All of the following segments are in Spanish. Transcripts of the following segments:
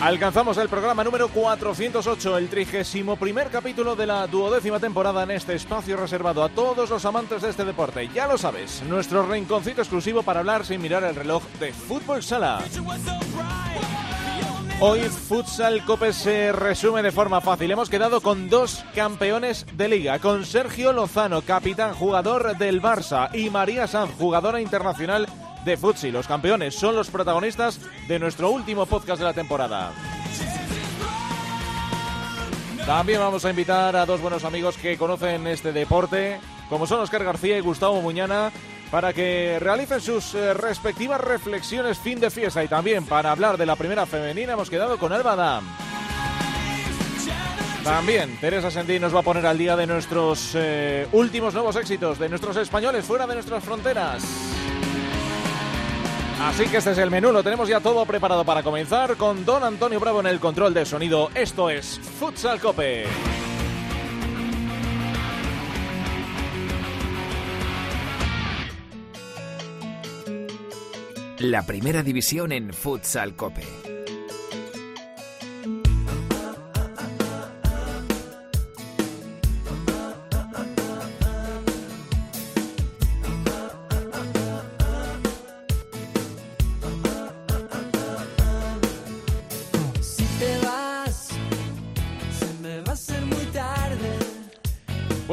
Alcanzamos el programa número 408, el trigésimo primer capítulo de la duodécima temporada en este espacio reservado a todos los amantes de este deporte. Ya lo sabes, nuestro rinconcito exclusivo para hablar sin mirar el reloj de fútbol sala. Hoy Futsal Cope se resume de forma fácil. Hemos quedado con dos campeones de liga, con Sergio Lozano, capitán jugador del Barça, y María Sanz, jugadora internacional de Futsi. Los campeones son los protagonistas de nuestro último podcast de la temporada. También vamos a invitar a dos buenos amigos que conocen este deporte, como son Oscar García y Gustavo Muñana, para que realicen sus eh, respectivas reflexiones fin de fiesta y también para hablar de la primera femenina hemos quedado con Alba Dam. También Teresa Sendí nos va a poner al día de nuestros eh, últimos nuevos éxitos, de nuestros españoles fuera de nuestras fronteras. Así que este es el menú, lo tenemos ya todo preparado para comenzar con Don Antonio Bravo en el control del sonido. Esto es Futsal Cope. La primera división en Futsal Cope.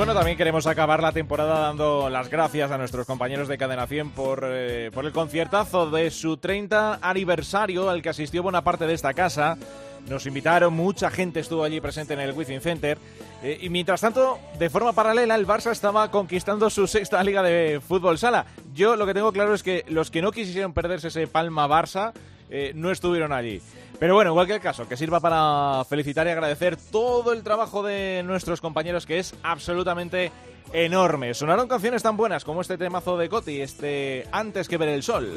Bueno, también queremos acabar la temporada dando las gracias a nuestros compañeros de Cadena 100 por, eh, por el conciertazo de su 30 aniversario al que asistió buena parte de esta casa. Nos invitaron, mucha gente estuvo allí presente en el Wizzing Center. Eh, y mientras tanto, de forma paralela, el Barça estaba conquistando su sexta liga de fútbol sala. Yo lo que tengo claro es que los que no quisieron perderse ese Palma Barça eh, no estuvieron allí. Pero bueno, igual que el caso, que sirva para felicitar y agradecer todo el trabajo de nuestros compañeros, que es absolutamente enorme. Sonaron canciones tan buenas como este temazo de Coti, este Antes que ver el sol.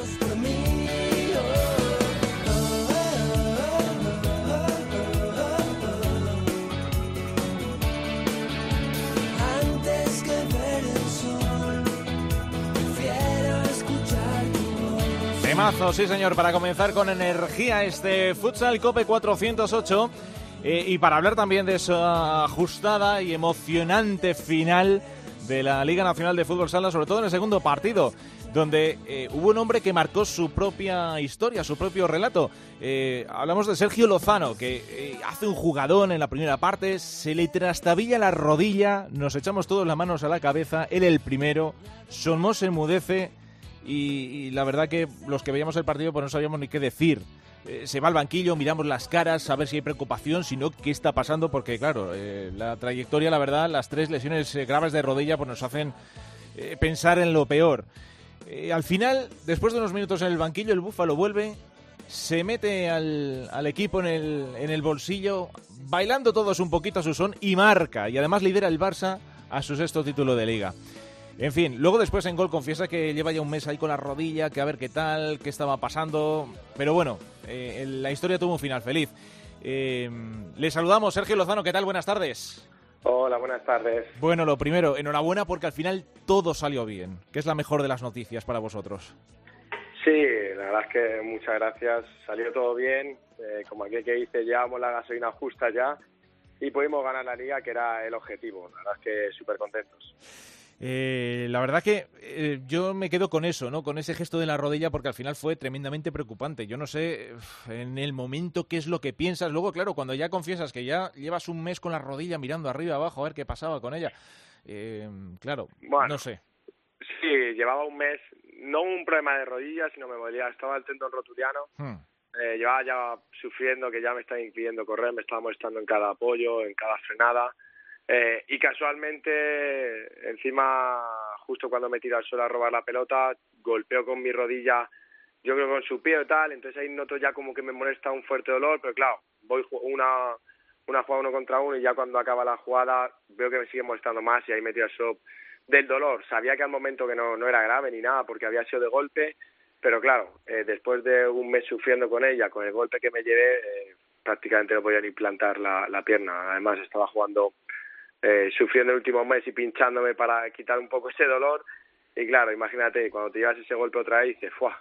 Temazo, sí señor, para comenzar con energía este Futsal Cope 408 eh, y para hablar también de esa ajustada y emocionante final de la Liga Nacional de Fútbol Sala, sobre todo en el segundo partido, donde eh, hubo un hombre que marcó su propia historia, su propio relato. Eh, hablamos de Sergio Lozano, que eh, hace un jugadón en la primera parte, se le trastabilla la rodilla, nos echamos todos las manos a la cabeza, él el primero, Somos enmudece y, la verdad que los que veíamos el partido pues no sabíamos ni qué decir. Eh, se va al banquillo, miramos las caras, a ver si hay preocupación, si no, qué está pasando, porque claro, eh, la trayectoria, la verdad, las tres lesiones eh, graves de rodilla pues nos hacen pensar en lo peor. Al final, después de unos minutos en el banquillo, el Búfalo vuelve, se mete al, al equipo en el, en el bolsillo, bailando todos un poquito a su son y marca. Y además lidera el Barça a su sexto título de liga. En fin, luego después en gol confiesa que lleva ya un mes ahí con la rodilla, que a ver qué tal, qué estaba pasando. Pero bueno, eh, la historia tuvo un final feliz. Eh, le saludamos, Sergio Lozano, ¿qué tal? Buenas tardes. Hola, buenas tardes. Bueno, lo primero, enhorabuena porque al final todo salió bien, que es la mejor de las noticias para vosotros. Sí, la verdad es que muchas gracias. Salió todo bien. Eh, como aquel que dice, llevamos la gasolina justa ya y pudimos ganar la liga, que era el objetivo. La verdad es que súper contentos. Eh, la verdad que eh, yo me quedo con eso, ¿no? Con ese gesto de la rodilla porque al final fue tremendamente preocupante. Yo no sé en el momento qué es lo que piensas. Luego, claro, cuando ya confiesas que ya llevas un mes con la rodilla mirando arriba abajo a ver qué pasaba con ella. eh, claro, Bueno. no sé. Sí, llevaba un mes, no un problema de rodillas, sino me molía. Estaba el tendón rotuliano. Hmm. Eh, llevaba ya sufriendo, que ya me estaba impidiendo correr, me estaba molestando en cada apoyo, en cada frenada. Eh, y casualmente, encima, justo cuando me tiro al suelo a robar la pelota, golpeo con mi rodilla, yo creo con su pie o tal, entonces ahí noto ya como que me molesta un fuerte dolor, pero claro, voy una, una jugada uno contra uno y ya cuando acaba la jugada veo que me sigue molestando más y ahí me tiro al suelo del dolor. Sabía que al momento que no, no era grave ni nada porque había sido de golpe, pero claro, eh, después de un mes sufriendo con ella, con el golpe que me llevé, eh, prácticamente no podía ni plantar la, la pierna. Además estaba jugando, eh, sufriendo el último mes y pinchándome para quitar un poco ese dolor. Y claro, imagínate, cuando te llevas ese golpe otra vez, dices, ¡fuah!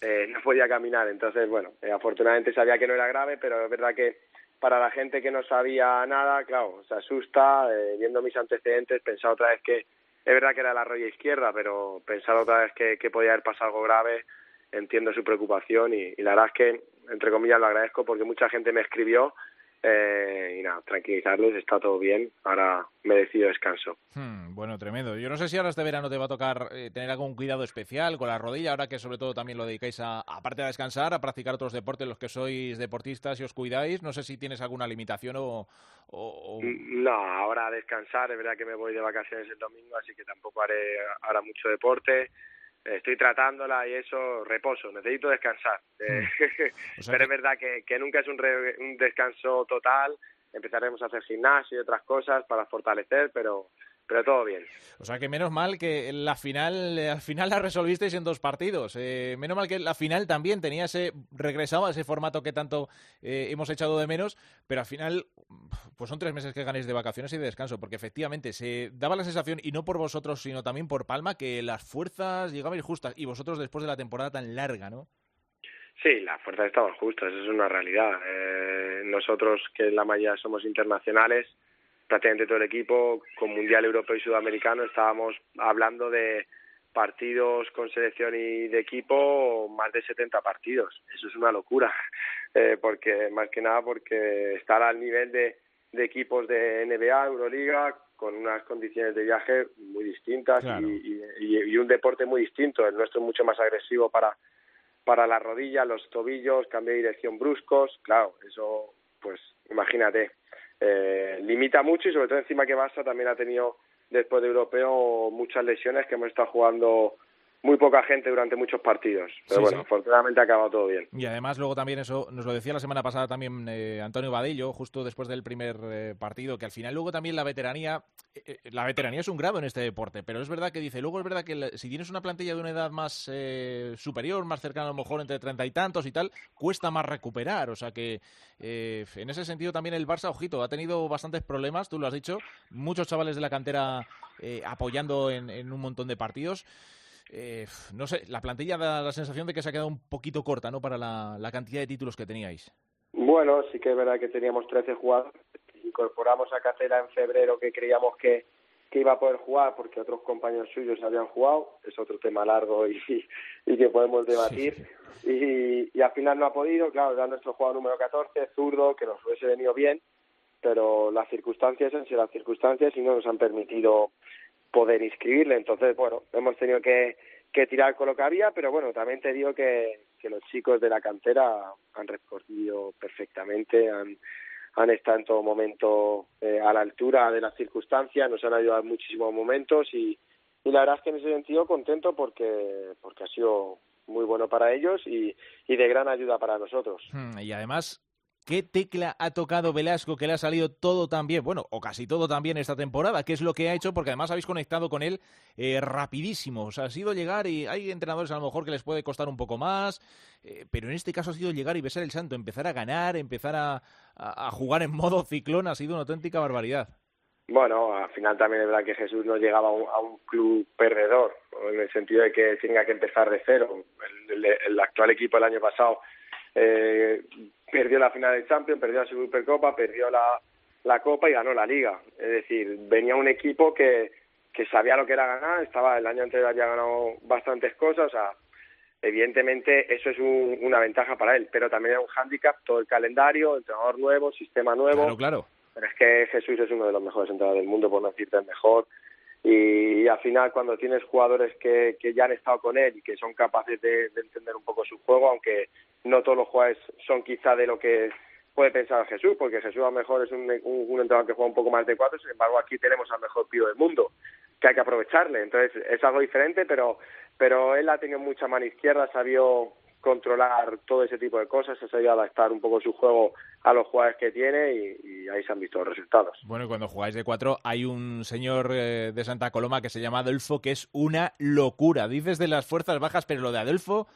Eh, no podía caminar. Entonces, bueno, eh, afortunadamente sabía que no era grave, pero es verdad que para la gente que no sabía nada, claro, se asusta, eh, viendo mis antecedentes, pensar otra vez que es verdad que era la rodilla izquierda, pero pensar otra vez que, que podía haber pasado algo grave, entiendo su preocupación y, y la verdad es que, entre comillas, lo agradezco porque mucha gente me escribió eh, y nada, tranquilizarles, está todo bien, ahora merecido descanso. Hmm, bueno, tremendo. Yo no sé si ahora este verano te va a tocar eh, tener algún cuidado especial con la rodilla, ahora que sobre todo también lo dedicáis a, aparte a descansar, a practicar otros deportes, los que sois deportistas y os cuidáis. No sé si tienes alguna limitación o... o- o- No, ahora a descansar, es verdad que me voy de vacaciones el domingo, así que tampoco haré ahora mucho deporte. Estoy tratándola y eso, reposo, necesito descansar. O sea Pero que- es verdad que, que nunca es un, re- un descanso total. Empezaremos a hacer gimnasio y otras cosas para fortalecer, pero, pero todo bien. O sea que menos mal que la final, eh, al final la resolvisteis en dos partidos. Eh, menos mal que la final también tenía ese regresado a ese formato que tanto eh, hemos echado de menos, pero al final pues son tres meses que ganéis de vacaciones y de descanso, porque efectivamente se daba la sensación, y no por vosotros, sino también por Palma, que las fuerzas llegabais justas, y vosotros después de la temporada tan larga, ¿no? Sí, las fuerzas estaban justas, es una realidad. Eh, nosotros, que en la mayoría somos internacionales, prácticamente todo el equipo, con Mundial Europeo y Sudamericano, estábamos hablando de partidos con selección y de equipo, más de 70 partidos. Eso es una locura, eh, porque más que nada porque estar al nivel de, de equipos de NBA, Euroliga, con unas condiciones de viaje muy distintas Claro. y, y, y un deporte muy distinto. El nuestro es mucho más agresivo para para la rodilla, los tobillos, cambio de dirección bruscos, claro, eso, pues imagínate, eh, limita mucho y sobre todo encima que Barça también ha tenido después de europeo muchas lesiones que hemos estado jugando muy poca gente durante muchos partidos. Pero Sí, bueno, sí. afortunadamente ha acabado todo bien. Y además luego también eso, nos lo decía la semana pasada también eh, Antonio Badillo, justo después del primer eh, partido, que al final luego también la veteranía, eh, eh, la veteranía es un grado en este deporte, pero es verdad que dice, luego es verdad que la- si tienes una plantilla de una edad más eh, superior, más cercana a lo mejor entre treinta y tantos y tal, cuesta más recuperar, o sea que eh, en ese sentido también el Barça, ojito, ha tenido bastantes problemas, tú lo has dicho, muchos chavales de la cantera eh, apoyando en, en un montón de partidos. Eh, no sé, la plantilla da la sensación de que se ha quedado un poquito corta, ¿no? Para la, la cantidad de títulos que teníais. Bueno, sí que es verdad que teníamos 13 jugadores. Incorporamos a Cacera en febrero que creíamos que, que iba a poder jugar porque otros compañeros suyos habían jugado. Es otro tema largo y, y que podemos debatir. Y, y al final no ha podido. Claro, era nuestro jugador número 14, zurdo, que nos hubiese venido bien. Pero las circunstancias han sido las circunstancias y no nos han permitido poder inscribirle. Entonces, bueno, hemos tenido que, que tirar con lo que había, pero bueno, también te digo que, que los chicos de la cantera han respondido perfectamente, han, han estado en todo momento eh, a la altura de las circunstancias, nos han ayudado en muchísimos momentos y, y la verdad es que en ese sentido contento porque, porque ha sido muy bueno para ellos y, y de gran ayuda para nosotros. Hmm, Y además, ¿qué tecla ha tocado Velasco que le ha salido todo tan bien? Bueno, o casi todo tan bien esta temporada. ¿Qué es lo que ha hecho? Porque además habéis conectado con él eh, rapidísimo. O sea, ha sido llegar y hay entrenadores a lo mejor que les puede costar un poco más, eh, pero en este caso ha sido llegar y besar el santo, empezar a ganar, empezar a, jugar en modo ciclón. Ha sido una auténtica barbaridad. Bueno, al final también es verdad que Jesús no llegaba a un, a un club perdedor, en el sentido de que tenga que empezar de cero. El, el- el actual equipo el año pasado eh, perdió la final de Champions, perdió la Supercopa, perdió la, la Copa y ganó la Liga. Es decir, venía un equipo que, que sabía lo que era ganar, estaba el año anterior había ganado bastantes cosas, o sea, evidentemente eso es un- una ventaja para él, pero también era un hándicap todo el calendario, entrenador nuevo, sistema nuevo. Claro, claro. Pero es que Jesús es uno de los mejores entrenadores del mundo, por no decirte el mejor. Y, y al final, cuando tienes jugadores que, que ya han estado con él y que son capaces de, de entender un poco su juego, aunque no todos los jugadores son quizá de lo que puede pensar Jesús, porque Jesús a lo mejor es un, un, un que juega un poco más de cuatro, sin embargo aquí tenemos al mejor pío del mundo, que hay que aprovecharle. Entonces es algo diferente, pero, pero él ha tenido mucha mano izquierda, sabió controlar todo ese tipo de cosas, ha sabido adaptar un poco su juego a los jugadores que tiene y, ahí se han visto los resultados. Bueno, y cuando jugáis de cuatro, hay un señor eh, de Santa Coloma que se llama Adolfo, que es una locura. Dices de las fuerzas bajas, pero lo de Adolfo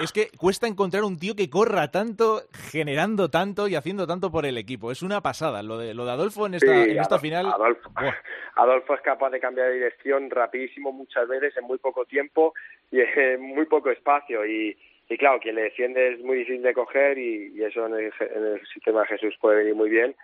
es que cuesta encontrar un tío que corra tanto, generando tanto y haciendo tanto por el equipo. Es una pasada. Lo de, lo de Adolfo en esta, Sí, en esta final. Adolfo. Adolfo es capaz de cambiar de dirección rapidísimo muchas veces en muy poco tiempo y en muy poco espacio. Y, y claro, quien le defiende es muy difícil de coger y, y eso en el, en el sistema de Jesús puede venir muy bien.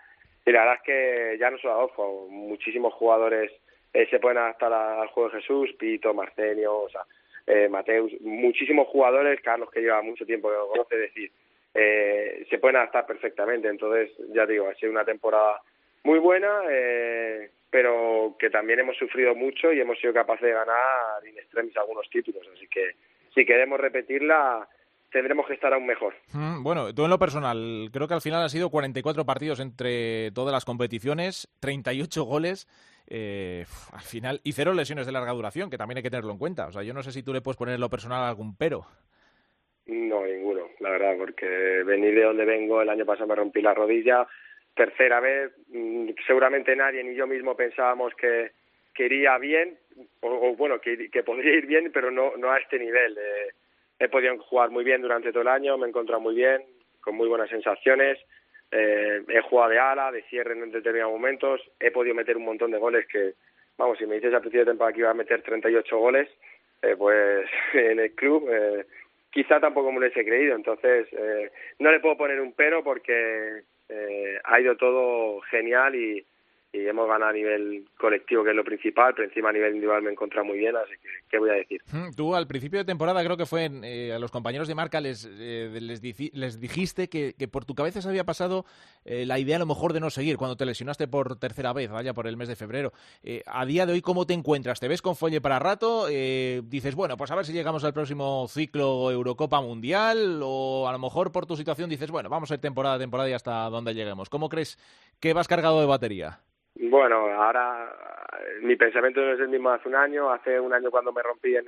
Y la verdad es que ya no solo Adolfo, muchísimos jugadores eh, se pueden adaptar al juego de Jesús, Pito, Marcenio, o sea, eh, Mateus, muchísimos jugadores, Carlos que lleva mucho tiempo que lo conoce, decir, eh, se pueden adaptar perfectamente. Entonces, ya digo, ha sido una temporada muy buena, eh, pero que también hemos sufrido mucho y hemos sido capaces de ganar in extremis algunos títulos. Así que si queremos repetirla, tendremos que estar aún mejor. Mm, Bueno, tú en lo personal, creo que al final han sido 44 partidos entre todas las competiciones, 38 goles. Eh, al final, y cero lesiones de larga duración, que también hay que tenerlo en cuenta. O sea, yo no sé si tú le puedes poner en lo personal algún pero. No, ninguno, la verdad, porque venir de donde vengo, el año pasado me rompí la rodilla, tercera vez, mm, seguramente nadie ni yo mismo pensábamos que, iría bien, o, o bueno, que, que podría ir bien, pero no, no a este nivel. Eh, he podido jugar muy bien durante todo el año, me he encontrado muy bien, con muy buenas sensaciones, eh, he jugado de ala, de cierre en determinados momentos, he podido meter un montón de goles que, vamos, si me dices al principio de temporada que iba a meter 38 goles, eh, pues en el club eh, quizá tampoco me lo hubiese creído. Entonces, eh, no le puedo poner un pero porque eh, ha ido todo genial y, y hemos ganado a nivel colectivo, que es lo principal, pero encima a nivel individual me he encontrado muy bien, así que, ¿qué voy a decir? Tú al principio de temporada creo que fue eh, a los compañeros de marca les, eh, les, dijiste que, que por tu cabeza se había pasado eh, la idea a lo mejor de no seguir cuando te lesionaste por tercera vez, vaya, por el mes de febrero. Eh, a día de hoy, ¿cómo te encuentras? ¿Te ves con folle para rato? Dices, bueno, pues a ver si llegamos al próximo ciclo Eurocopa Mundial o a lo mejor por tu situación dices, bueno, vamos a ir temporada a temporada y hasta donde lleguemos. ¿Cómo crees que vas cargado de batería? Bueno, ahora eh, mi pensamiento no es el mismo hace un año. Hace un año cuando me rompí en,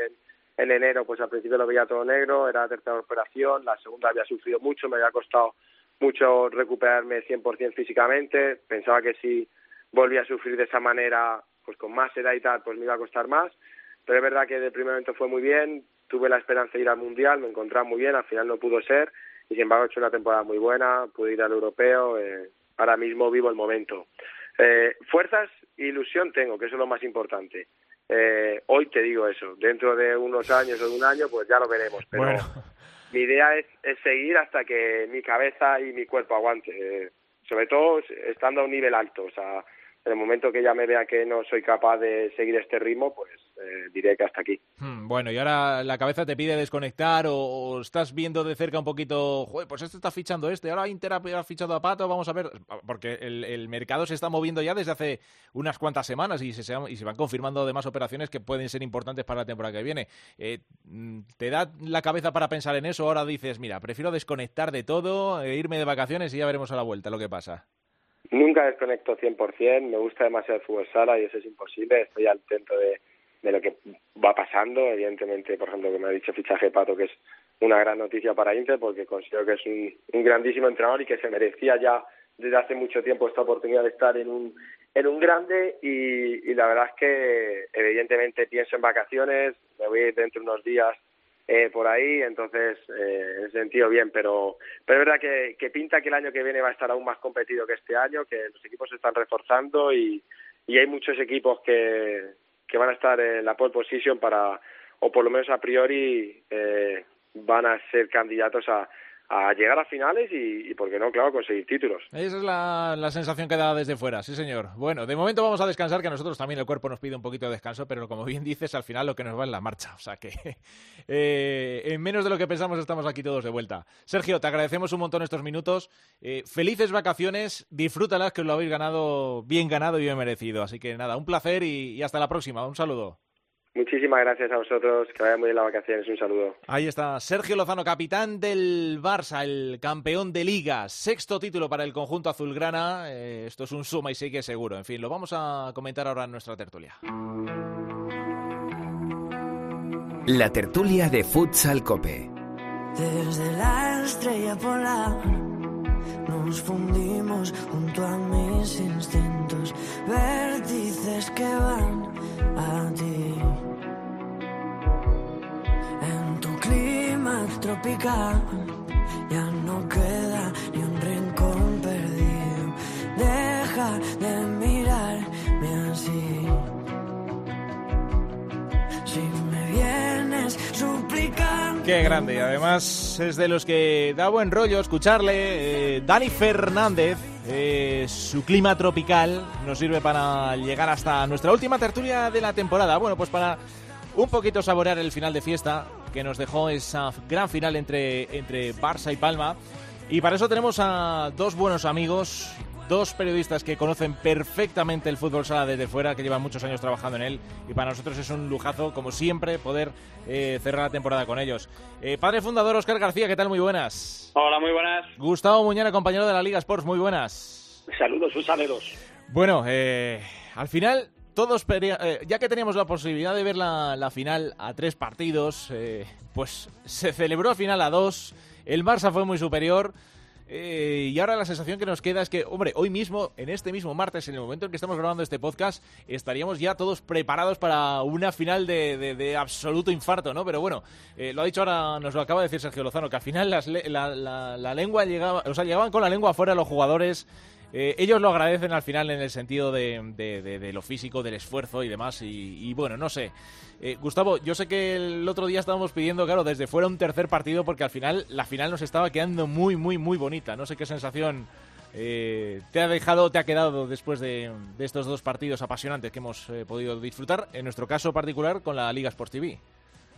en enero, pues al principio lo veía todo negro, era la tercera operación, la segunda había sufrido mucho, me había costado mucho recuperarme 100% físicamente. Pensaba que si volvía a sufrir de esa manera, pues con más edad y tal, pues me iba a costar más. Pero es verdad que de primer momento fue muy bien, tuve la esperanza de ir al Mundial, me encontraba muy bien, al final no pudo ser y sin embargo he hecho una temporada muy buena, pude ir al Europeo, eh, ahora mismo vivo el momento. Eh, fuerzas e ilusión tengo, que eso es lo más importante. Eh, hoy te digo eso, dentro de unos años o de un año, pues ya lo veremos. Pero Bueno. mi idea es, es seguir hasta que mi cabeza y mi cuerpo aguante. Eh, sobre todo estando a un nivel alto. O sea, en el momento que ya me vea que no soy capaz de seguir este ritmo, pues eh, diré que hasta aquí. Hmm, Bueno, y ahora la cabeza te pide desconectar o, estás viendo de cerca un poquito, pues este está fichando este, ahora Inter ha ha fichado a Pato, vamos a ver, porque el, mercado se está moviendo ya desde hace unas cuantas semanas y se van confirmando además operaciones que pueden ser importantes para la temporada que viene. Eh, mm, ¿Te da la cabeza para pensar en eso? Ahora dices, mira, prefiero desconectar de todo, e irme de vacaciones y ya veremos a la vuelta lo que pasa. Nunca desconecto 100%, me gusta demasiado el fútbol sala y eso es imposible, estoy al tanto de, de lo que va pasando, evidentemente, por ejemplo, que me ha dicho fichaje Pato, que es una gran noticia para Inter, porque considero que es un, un grandísimo entrenador y que se merecía ya desde hace mucho tiempo esta oportunidad de estar en un, en un grande. Y, y la verdad es que evidentemente pienso en vacaciones, me voy dentro de unos días eh, por ahí, entonces eh, en ese sentido bien, pero, pero es verdad que, pinta que el año que viene va a estar aún más competido que este año, que los equipos se están reforzando y, y hay muchos equipos que, que van a estar en la pole position para, o por lo menos a priori, eh, van a ser candidatos a, a llegar a finales y, y, por no, claro, conseguir títulos. Esa es la, la sensación que da desde fuera, sí señor. Bueno, de momento vamos a descansar, que a nosotros también el cuerpo nos pide un poquito de descanso, pero como bien dices, al final lo que nos va es la marcha. O sea que eh, en menos de lo que pensamos estamos aquí todos de vuelta. Sergio, te agradecemos un montón estos minutos. Eh, felices vacaciones, disfrútalas, que os lo habéis ganado bien ganado y bien merecido. Así que nada, un placer y hasta la próxima. Un saludo. Muchísimas gracias a vosotros, que vayan muy bien las vacaciones, un saludo. Ahí está Sergio Lozano, capitán del Barça, el campeón de liga, sexto título para el conjunto azulgrana. Eh, esto es un suma y sigue seguro. En fin, lo vamos a comentar ahora en nuestra tertulia. La tertulia de Futsal Cope. Desde la estrella polar nos fundimos junto a mis instintos, vértices que van a ti. En tu clima tropical ya no queda ni un rincón perdido. Deja de Qué grande, y además es de los que da buen rollo escucharle. Eh, Dani Fernández, eh, su clima tropical nos sirve para llegar hasta nuestra última tertulia de la temporada. Bueno, pues para un poquito saborear el final de fiesta que nos dejó esa gran final entre, entre Barça y Palma. Y para eso tenemos a dos buenos amigos, dos periodistas que conocen perfectamente el fútbol sala desde fuera, que llevan muchos años trabajando en él. Y para nosotros es un lujazo, como siempre, poder eh, cerrar la temporada con ellos. Eh, padre fundador Oscar García, ¿qué tal? Muy buenas. Hola, muy buenas. Gustavo Muñana, compañero de la Liga Sports, muy buenas. Saludos, un saludos. Bueno, eh, al final todos eh, ya que teníamos la posibilidad de ver la, la final a tres partidos, eh, pues se celebró final a dos. El Barça fue muy superior. Eh, y ahora la sensación que nos queda es que, hombre, hoy mismo, en este mismo martes, en el momento en que estamos grabando este podcast, estaríamos ya todos preparados para una final de, absoluto infarto, ¿no? Pero bueno, eh, lo ha dicho ahora, nos lo acaba de decir Sergio Lozano, que al final las la, la- la lengua llegaba, o sea, llegaban con la lengua afuera los jugadores. Eh, ellos lo agradecen al final en el sentido de, lo físico, del esfuerzo y demás. Y, bueno, no sé. Eh, Gustavo, yo sé que el otro día estábamos pidiendo, claro, desde fuera un tercer partido porque al final la final nos estaba quedando muy, muy, muy bonita. No sé qué sensación eh, te ha dejado, te ha quedado después de, estos dos partidos apasionantes que hemos podido disfrutar, en nuestro caso particular con la Liga Sports TV.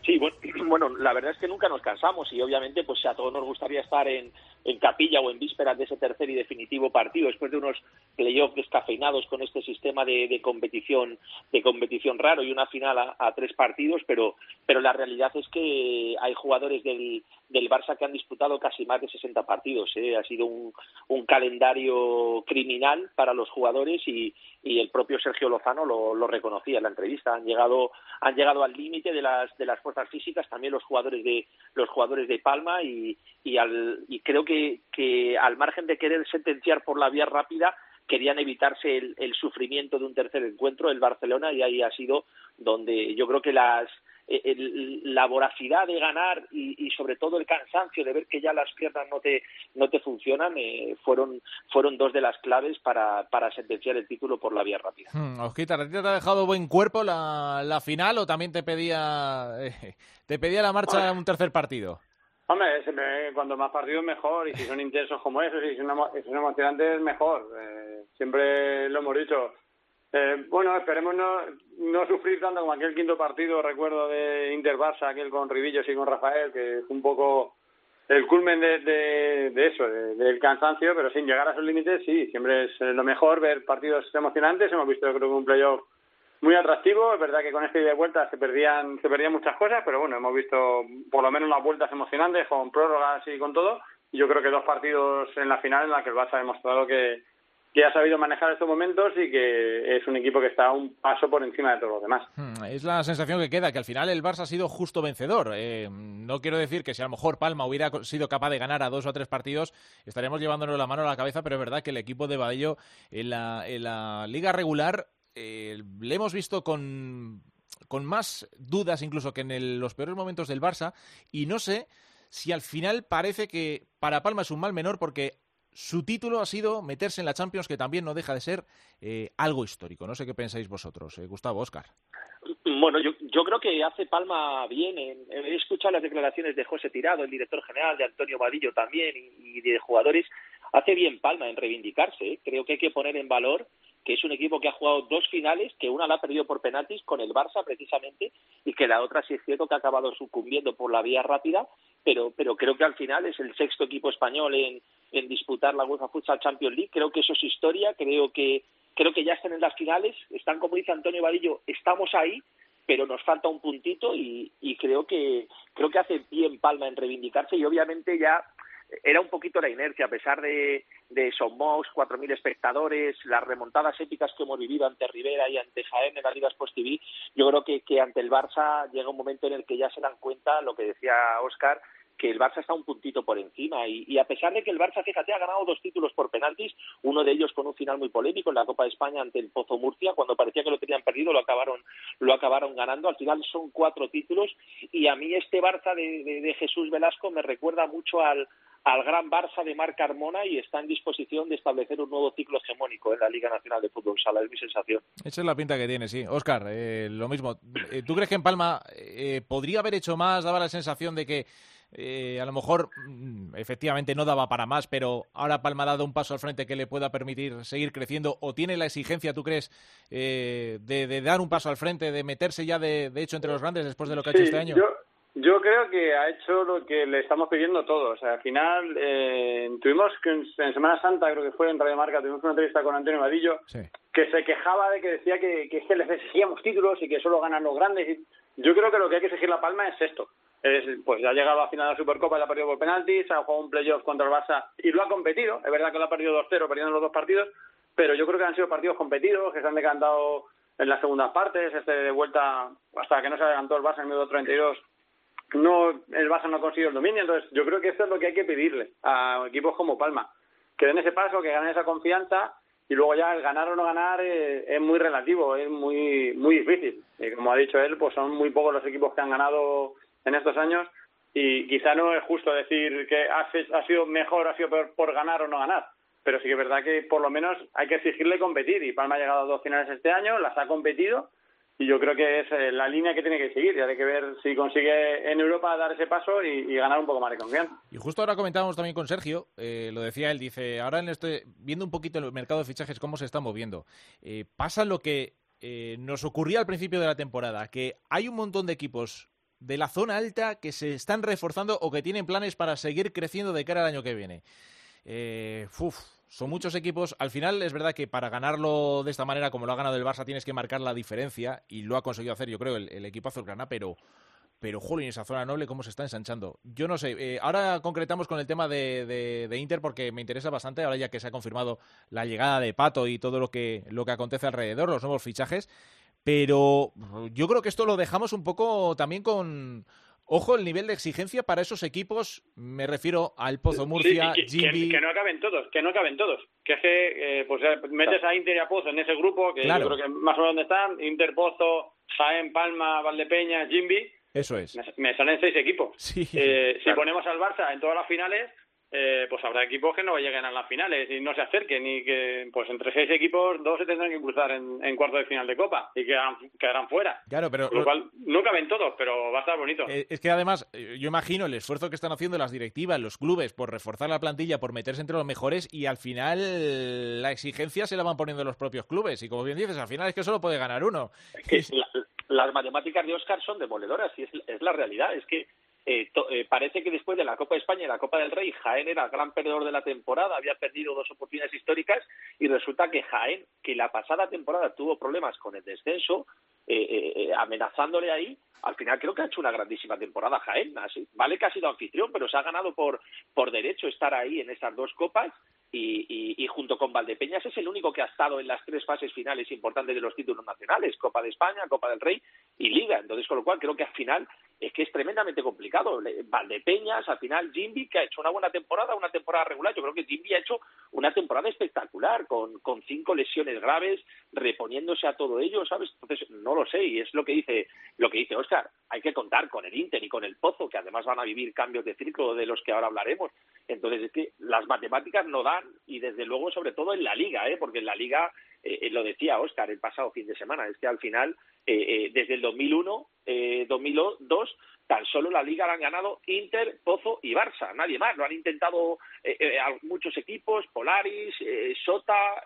Sí, bueno, bueno, la verdad es que nunca nos cansamos y obviamente pues a todos nos gustaría estar en, en capilla o en vísperas de ese tercer y definitivo partido después de unos playoffs descafeinados con este sistema de, de competición de competición raro y una final a, a tres partidos, pero pero la realidad es que hay jugadores del, del Barça que han disputado casi más de 60 partidos. ¿eh? Ha sido un, un calendario criminal para los jugadores y, y el propio Sergio Lozano lo, reconocía en la entrevista. Han llegado han llegado al límite de las de las fuerzas físicas también los jugadores de los jugadores de Palma y y, al, y creo que, que al margen de querer sentenciar por la vía rápida querían evitarse el, el sufrimiento de un tercer encuentro el Barcelona y ahí ha sido donde yo creo que las el- la voracidad de ganar y, y sobre todo el cansancio de ver que ya las piernas no te no te funcionan eh, fueron fueron dos de las claves para, para sentenciar el título por la vía rápida. Hmm, Osquita, ¿a ti te ha dejado buen cuerpo la, la final o también te pedía, eh, te pedía la marcha un tercer partido? Hombre, siempre, cuanto más partidos mejor, y si son intensos como esos, y si son, emo- si son emocionantes, mejor. Eh, siempre lo hemos dicho. Eh, bueno, esperemos no, no sufrir tanto como aquel quinto partido, recuerdo de Inter-Barça, aquel con Rivillos y con Rafael, que fue un poco el culmen de, de, eso, de- del cansancio, pero sin llegar a esos límites, sí, siempre es lo mejor ver partidos emocionantes. Hemos visto, creo que un playoff muy atractivo. Es verdad que con este ida de vuelta se perdían, se perdían muchas cosas, pero bueno, hemos visto por lo menos unas vueltas emocionantes con prórrogas y con todo. Yo creo que dos partidos en la final en la que el Barça ha demostrado que, que ha sabido manejar estos momentos y que es un equipo que está un paso por encima de todos los demás. Hmm, Es la sensación que queda, que al final el Barça ha sido justo vencedor. Eh, no quiero decir que si a lo mejor Palma hubiera sido capaz de ganar a dos o tres partidos, estaríamos llevándonos la mano a la cabeza, pero es verdad que el equipo de Badillo en la, liga regular eh, le hemos visto con, con más dudas incluso que en los peores momentos del Barça, y no sé si al final parece que para Palma es un mal menor porque su título ha sido meterse en la Champions, que también no deja de ser eh, algo histórico. No sé qué pensáis vosotros, eh, Gustavo, Oscar. Bueno, yo, yo creo que hace Palma bien. En- he escuchado las declaraciones de José Tirado, el director general, de Antonio Vadillo también, y, y de jugadores. Hace bien Palma en reivindicarse. ¿eh? Creo que hay que poner en valor que es un equipo que ha jugado dos finales, que una la ha perdido por penaltis con el Barça precisamente, y que la otra sí es cierto que ha acabado sucumbiendo por la vía rápida, pero, pero creo que al final es el sexto equipo español en, en disputar la UEFA Futsal Champions League. Creo que eso es historia, creo que creo que ya están en las finales, están como dice Antonio Vadillo, estamos ahí, pero nos falta un puntito y, y creo que creo que hace bien Palma en reivindicarse y obviamente ya era un poquito la inercia, a pesar de, de Somos, 4.000 espectadores, las remontadas épicas que hemos vivido ante Rivera y ante Jaén en la Liga Sports TV, yo creo que, que ante el Barça llega un momento en el que ya se dan cuenta, lo que decía Óscar, que el Barça está un puntito por encima y, y, a pesar de que el Barça, fíjate, ha ganado dos títulos por penaltis, uno de ellos con un final muy polémico en la Copa de España ante el Pozo Murcia, cuando parecía que lo tenían perdido, lo acabaron, lo acabaron ganando, al final son cuatro títulos y a mí este Barça de, de, de Jesús Velasco me recuerda mucho al, al gran Barça de Marc Carmona y está en disposición de establecer un nuevo ciclo hegemónico en la Liga Nacional de Fútbol Sala, es mi sensación. Esa es la pinta que tiene, sí. Óscar, eh, lo mismo. Eh, ¿Tú crees que en Palma eh, podría haber hecho más? Daba la sensación de que eh, a lo mejor mm, efectivamente no daba para más, pero ahora Palma ha dado un paso al frente que le pueda permitir seguir creciendo o tiene la exigencia, tú crees, eh, de, de, dar un paso al frente, de meterse ya de, de hecho entre los grandes después de lo que ha hecho este año. Yo... Yo creo que ha hecho lo que le estamos pidiendo todos. O sea, al final, eh, tuvimos que en Semana Santa, creo que fue en Radio Marca, tuvimos una entrevista con Antonio Vadillo, sí. que se quejaba de que decía que, que es que les exigíamos títulos y que solo ganan los grandes. Y yo creo que lo que hay que exigir La Palma es esto. Es, pues ya ha llegado a final de la Supercopa, la ha perdido por penaltis, ha jugado un playoff contra el Barça y lo ha competido. Es verdad que lo ha perdido 2-0, perdiendo los dos partidos, pero yo creo que han sido partidos competidos, que se han decantado en las segundas partes, este de vuelta hasta que no se adelantó el Barça en el minuto 32 no el Barça no ha conseguido el dominio, entonces yo creo que esto es lo que hay que pedirle a equipos como Palma, que den ese paso, que ganen esa confianza y luego ya el ganar o no ganar eh, es muy relativo, es muy muy difícil. Y como ha dicho él, pues son muy pocos los equipos que han ganado en estos años y quizá no es justo decir que ha, ha sido mejor, ha sido peor por ganar o no ganar, pero sí que es verdad que por lo menos hay que exigirle competir y Palma ha llegado a dos finales este año, las ha competido y yo creo que es eh, la línea que tiene que seguir. Ya hay que ver si consigue en Europa dar ese paso y, ganar un poco más de confianza. Y justo ahora comentábamos también con Sergio, eh, lo decía él, dice, ahora en este, viendo un poquito el mercado de fichajes, cómo se está moviendo, eh, pasa lo que eh, nos ocurría al principio de la temporada, que hay un montón de equipos de la zona alta que se están reforzando o que tienen planes para seguir creciendo de cara al año que viene. Eh, uf, son muchos equipos. Al final es verdad que para ganarlo de esta manera, como lo ha ganado el Barça, tienes que marcar la diferencia y lo ha conseguido hacer, yo creo, el, el equipo azulgrana, pero pero jolín, esa zona noble cómo se está ensanchando. Yo no sé, eh, ahora concretamos con el tema de, de, de, Inter porque me interesa bastante, ahora ya que se ha confirmado la llegada de Pato y todo lo que, lo que acontece alrededor, los nuevos fichajes, pero yo creo que esto lo dejamos un poco también con, Ojo el nivel de exigencia para esos equipos, me refiero al Pozo Murcia, sí, que, que, que, no caben todos, que no caben todos. Que es que eh, pues metes a Inter y a Pozo en ese grupo, que claro. yo creo que más o menos donde están, Inter, Pozo, Jaén, Palma, Valdepeña, Jimby. Eso es. Me, me salen seis equipos. Sí, eh, claro. Si ponemos al Barça en todas las finales, eh, pues habrá equipos que no lleguen a las finales y no se acerquen y que pues entre seis equipos dos se tendrán que cruzar en, en cuarto de final de copa y quedarán, quedarán fuera. Claro pero Con lo cual no caben todos pero va a estar bonito. Eh, es que además yo imagino el esfuerzo que están haciendo las directivas los clubes por reforzar la plantilla por meterse entre los mejores y al final la exigencia se la van poniendo los propios clubes. Y como bien dices al final es que solo puede ganar uno. Es que la, las matemáticas de Oscar son demoledoras y es, es la realidad. Es que eh, to, eh, parece que después de la Copa de España y la Copa del Rey, Jaén era el gran perdedor de la temporada, había perdido dos oportunidades históricas y resulta que Jaén, que la pasada temporada tuvo problemas con el descenso, eh, eh, amenazándole ahí, al final creo que ha hecho una grandísima temporada Jaén. Así, vale que ha sido anfitrión, pero se ha ganado por, por derecho estar ahí en esas dos copas y, y, junto con Valdepeñas es el único que ha estado en las tres fases finales importantes de los títulos nacionales, Copa de España, Copa del Rey y Liga. Entonces, con lo cual creo que al final es que es tremendamente complicado. Valdepeñas, al final Jimby, que ha hecho una buena temporada, una temporada regular, yo creo que Jimby ha hecho una temporada espectacular, con, con cinco lesiones graves, reponiéndose a todo ello, ¿sabes? Entonces, no lo sé, y es lo que dice, lo que dice Oscar, hay que contar con el Inter y con el Pozo, que además van a vivir cambios de ciclo de los que ahora hablaremos. Entonces, es que las matemáticas no dan, y desde luego, sobre todo en la Liga, ¿eh? porque en la Liga, eh, lo decía Oscar el pasado fin de semana, es que al final, eh, eh, desde el 2001, eh, 2002, tan solo la Liga la han ganado Inter, Pozo y Barça, nadie más. Lo han intentado eh, eh, muchos equipos, Polaris, eh, Sota,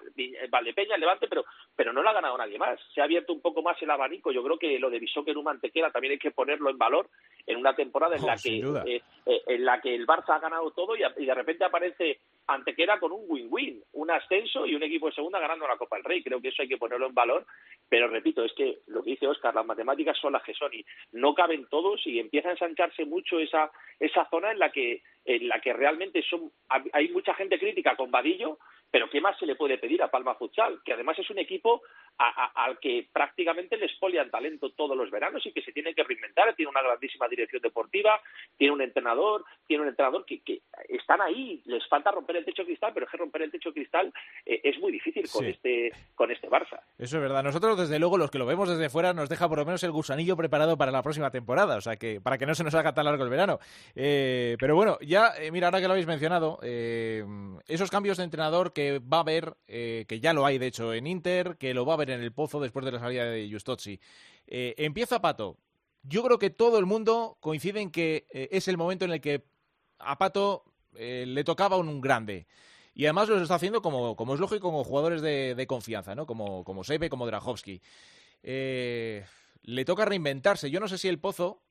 Valdepeña, Levante, pero, pero no la ha ganado nadie más. Se ha abierto un poco más el abanico. Yo creo que lo de Bisóquer en un Mantequera también hay que ponerlo en valor en una temporada en, oh, la, que, eh, eh, en la que el Barça ha ganado todo y de repente aparece Antequera con un win-win, un ascenso y un equipo de segunda ganando la Copa del Rey. Creo que eso hay que ponerlo en valor, pero repito, es que lo que dice Oscar, las matemáticas son las que son y no caben todos y empieza a ensancharse mucho esa, esa zona en la que en la que realmente son hay mucha gente crítica con Vadillo, pero ¿qué más se le puede pedir a Palma Futsal? Que además es un equipo al que prácticamente les polian talento todos los veranos y que se tiene que reinventar. Tiene una grandísima dirección deportiva, tiene un entrenador, tiene un entrenador que, están ahí. Les falta romper el techo cristal, pero es que romper el techo cristal eh, es muy difícil con este con este Barça. Eso es verdad. Nosotros, desde luego, los que lo vemos desde fuera, nos deja por lo menos el gusanillo preparado para la próxima temporada. O sea, que para que no se nos haga tan largo el verano. Eh, pero bueno, ya, eh, mira, ahora que lo habéis mencionado, esos cambios de entrenador que va a haber, que ya lo hay, de hecho, en Inter, que lo va a haber en el pozo después de la salida de Justozzi. Eh, empieza Pato. Yo creo que todo el mundo coincide en que eh, es el momento en el que a Pato eh, le tocaba un grande. Y además lo está haciendo como, como es lógico, como jugadores de, confianza, ¿no? Como, como Sebe, como Drahovski. le toca reinventarse. Yo no sé si el Pozo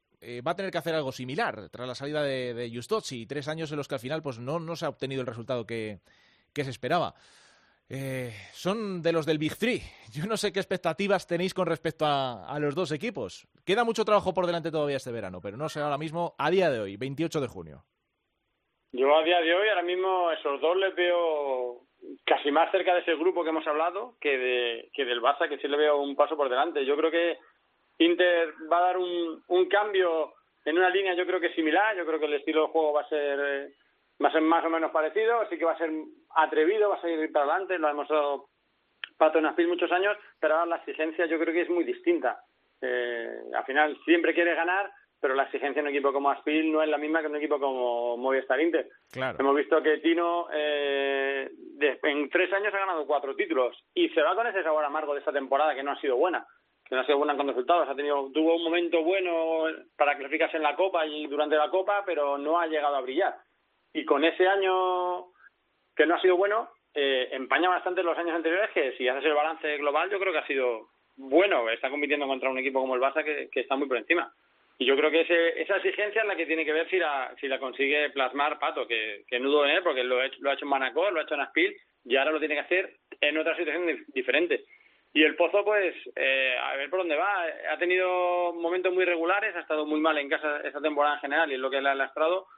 va a tener que hacer algo similar tras la salida de, de Justozzi. Tres años en los que al final pues no, no se ha obtenido el resultado que, que se esperaba. Eh, son de los del Big Three. Yo no sé qué expectativas tenéis con respecto a, los dos equipos. Queda mucho trabajo por delante todavía este verano, pero no sé ahora mismo, a día de hoy, 28 de junio. Yo a día de hoy, ahora mismo, esos dos les veo casi más cerca de ese grupo que hemos hablado que, de, que del Barça, que sí le veo un paso por delante. Yo creo que Inter va a dar un, un cambio en una línea, yo creo que similar. Yo creo que el estilo de juego va a ser eh, va a ser más o menos parecido, sí que va a ser atrevido, va a seguir para adelante, lo ha demostrado Pato en Aspil muchos años, pero ahora la exigencia yo creo que es muy distinta. Eh, al final siempre quiere ganar, pero la exigencia en un equipo como Aspil no es la misma que en un equipo como Movistar Inter. Claro. Hemos visto que Tino eh, en tres años ha ganado cuatro títulos y se va con ese sabor amargo de esta temporada que no ha sido buena que no ha sido buena con resultados. Ha tenido, tuvo un momento bueno para clasificarse en la Copa y durante la Copa, pero no ha llegado a brillar y con ese año que no ha sido bueno, eh, empaña bastante los años anteriores que si haces el balance global yo creo que ha sido bueno. Está compitiendo contra un equipo como el Barça que, está muy por encima. Y yo creo que ese, esa exigencia es la que tiene que ver si la, si la consigue plasmar Pato, que, que nudo en él, porque lo, lo ha hecho en Manacor, lo ha hecho en Aspil, y ahora lo tiene que hacer en otra situación diferente. Y el Pozo, pues, eh, a ver por dónde va. Ha tenido momentos muy regulares, ha estado muy mal en casa esta temporada en general y es lo que le ha lastrado.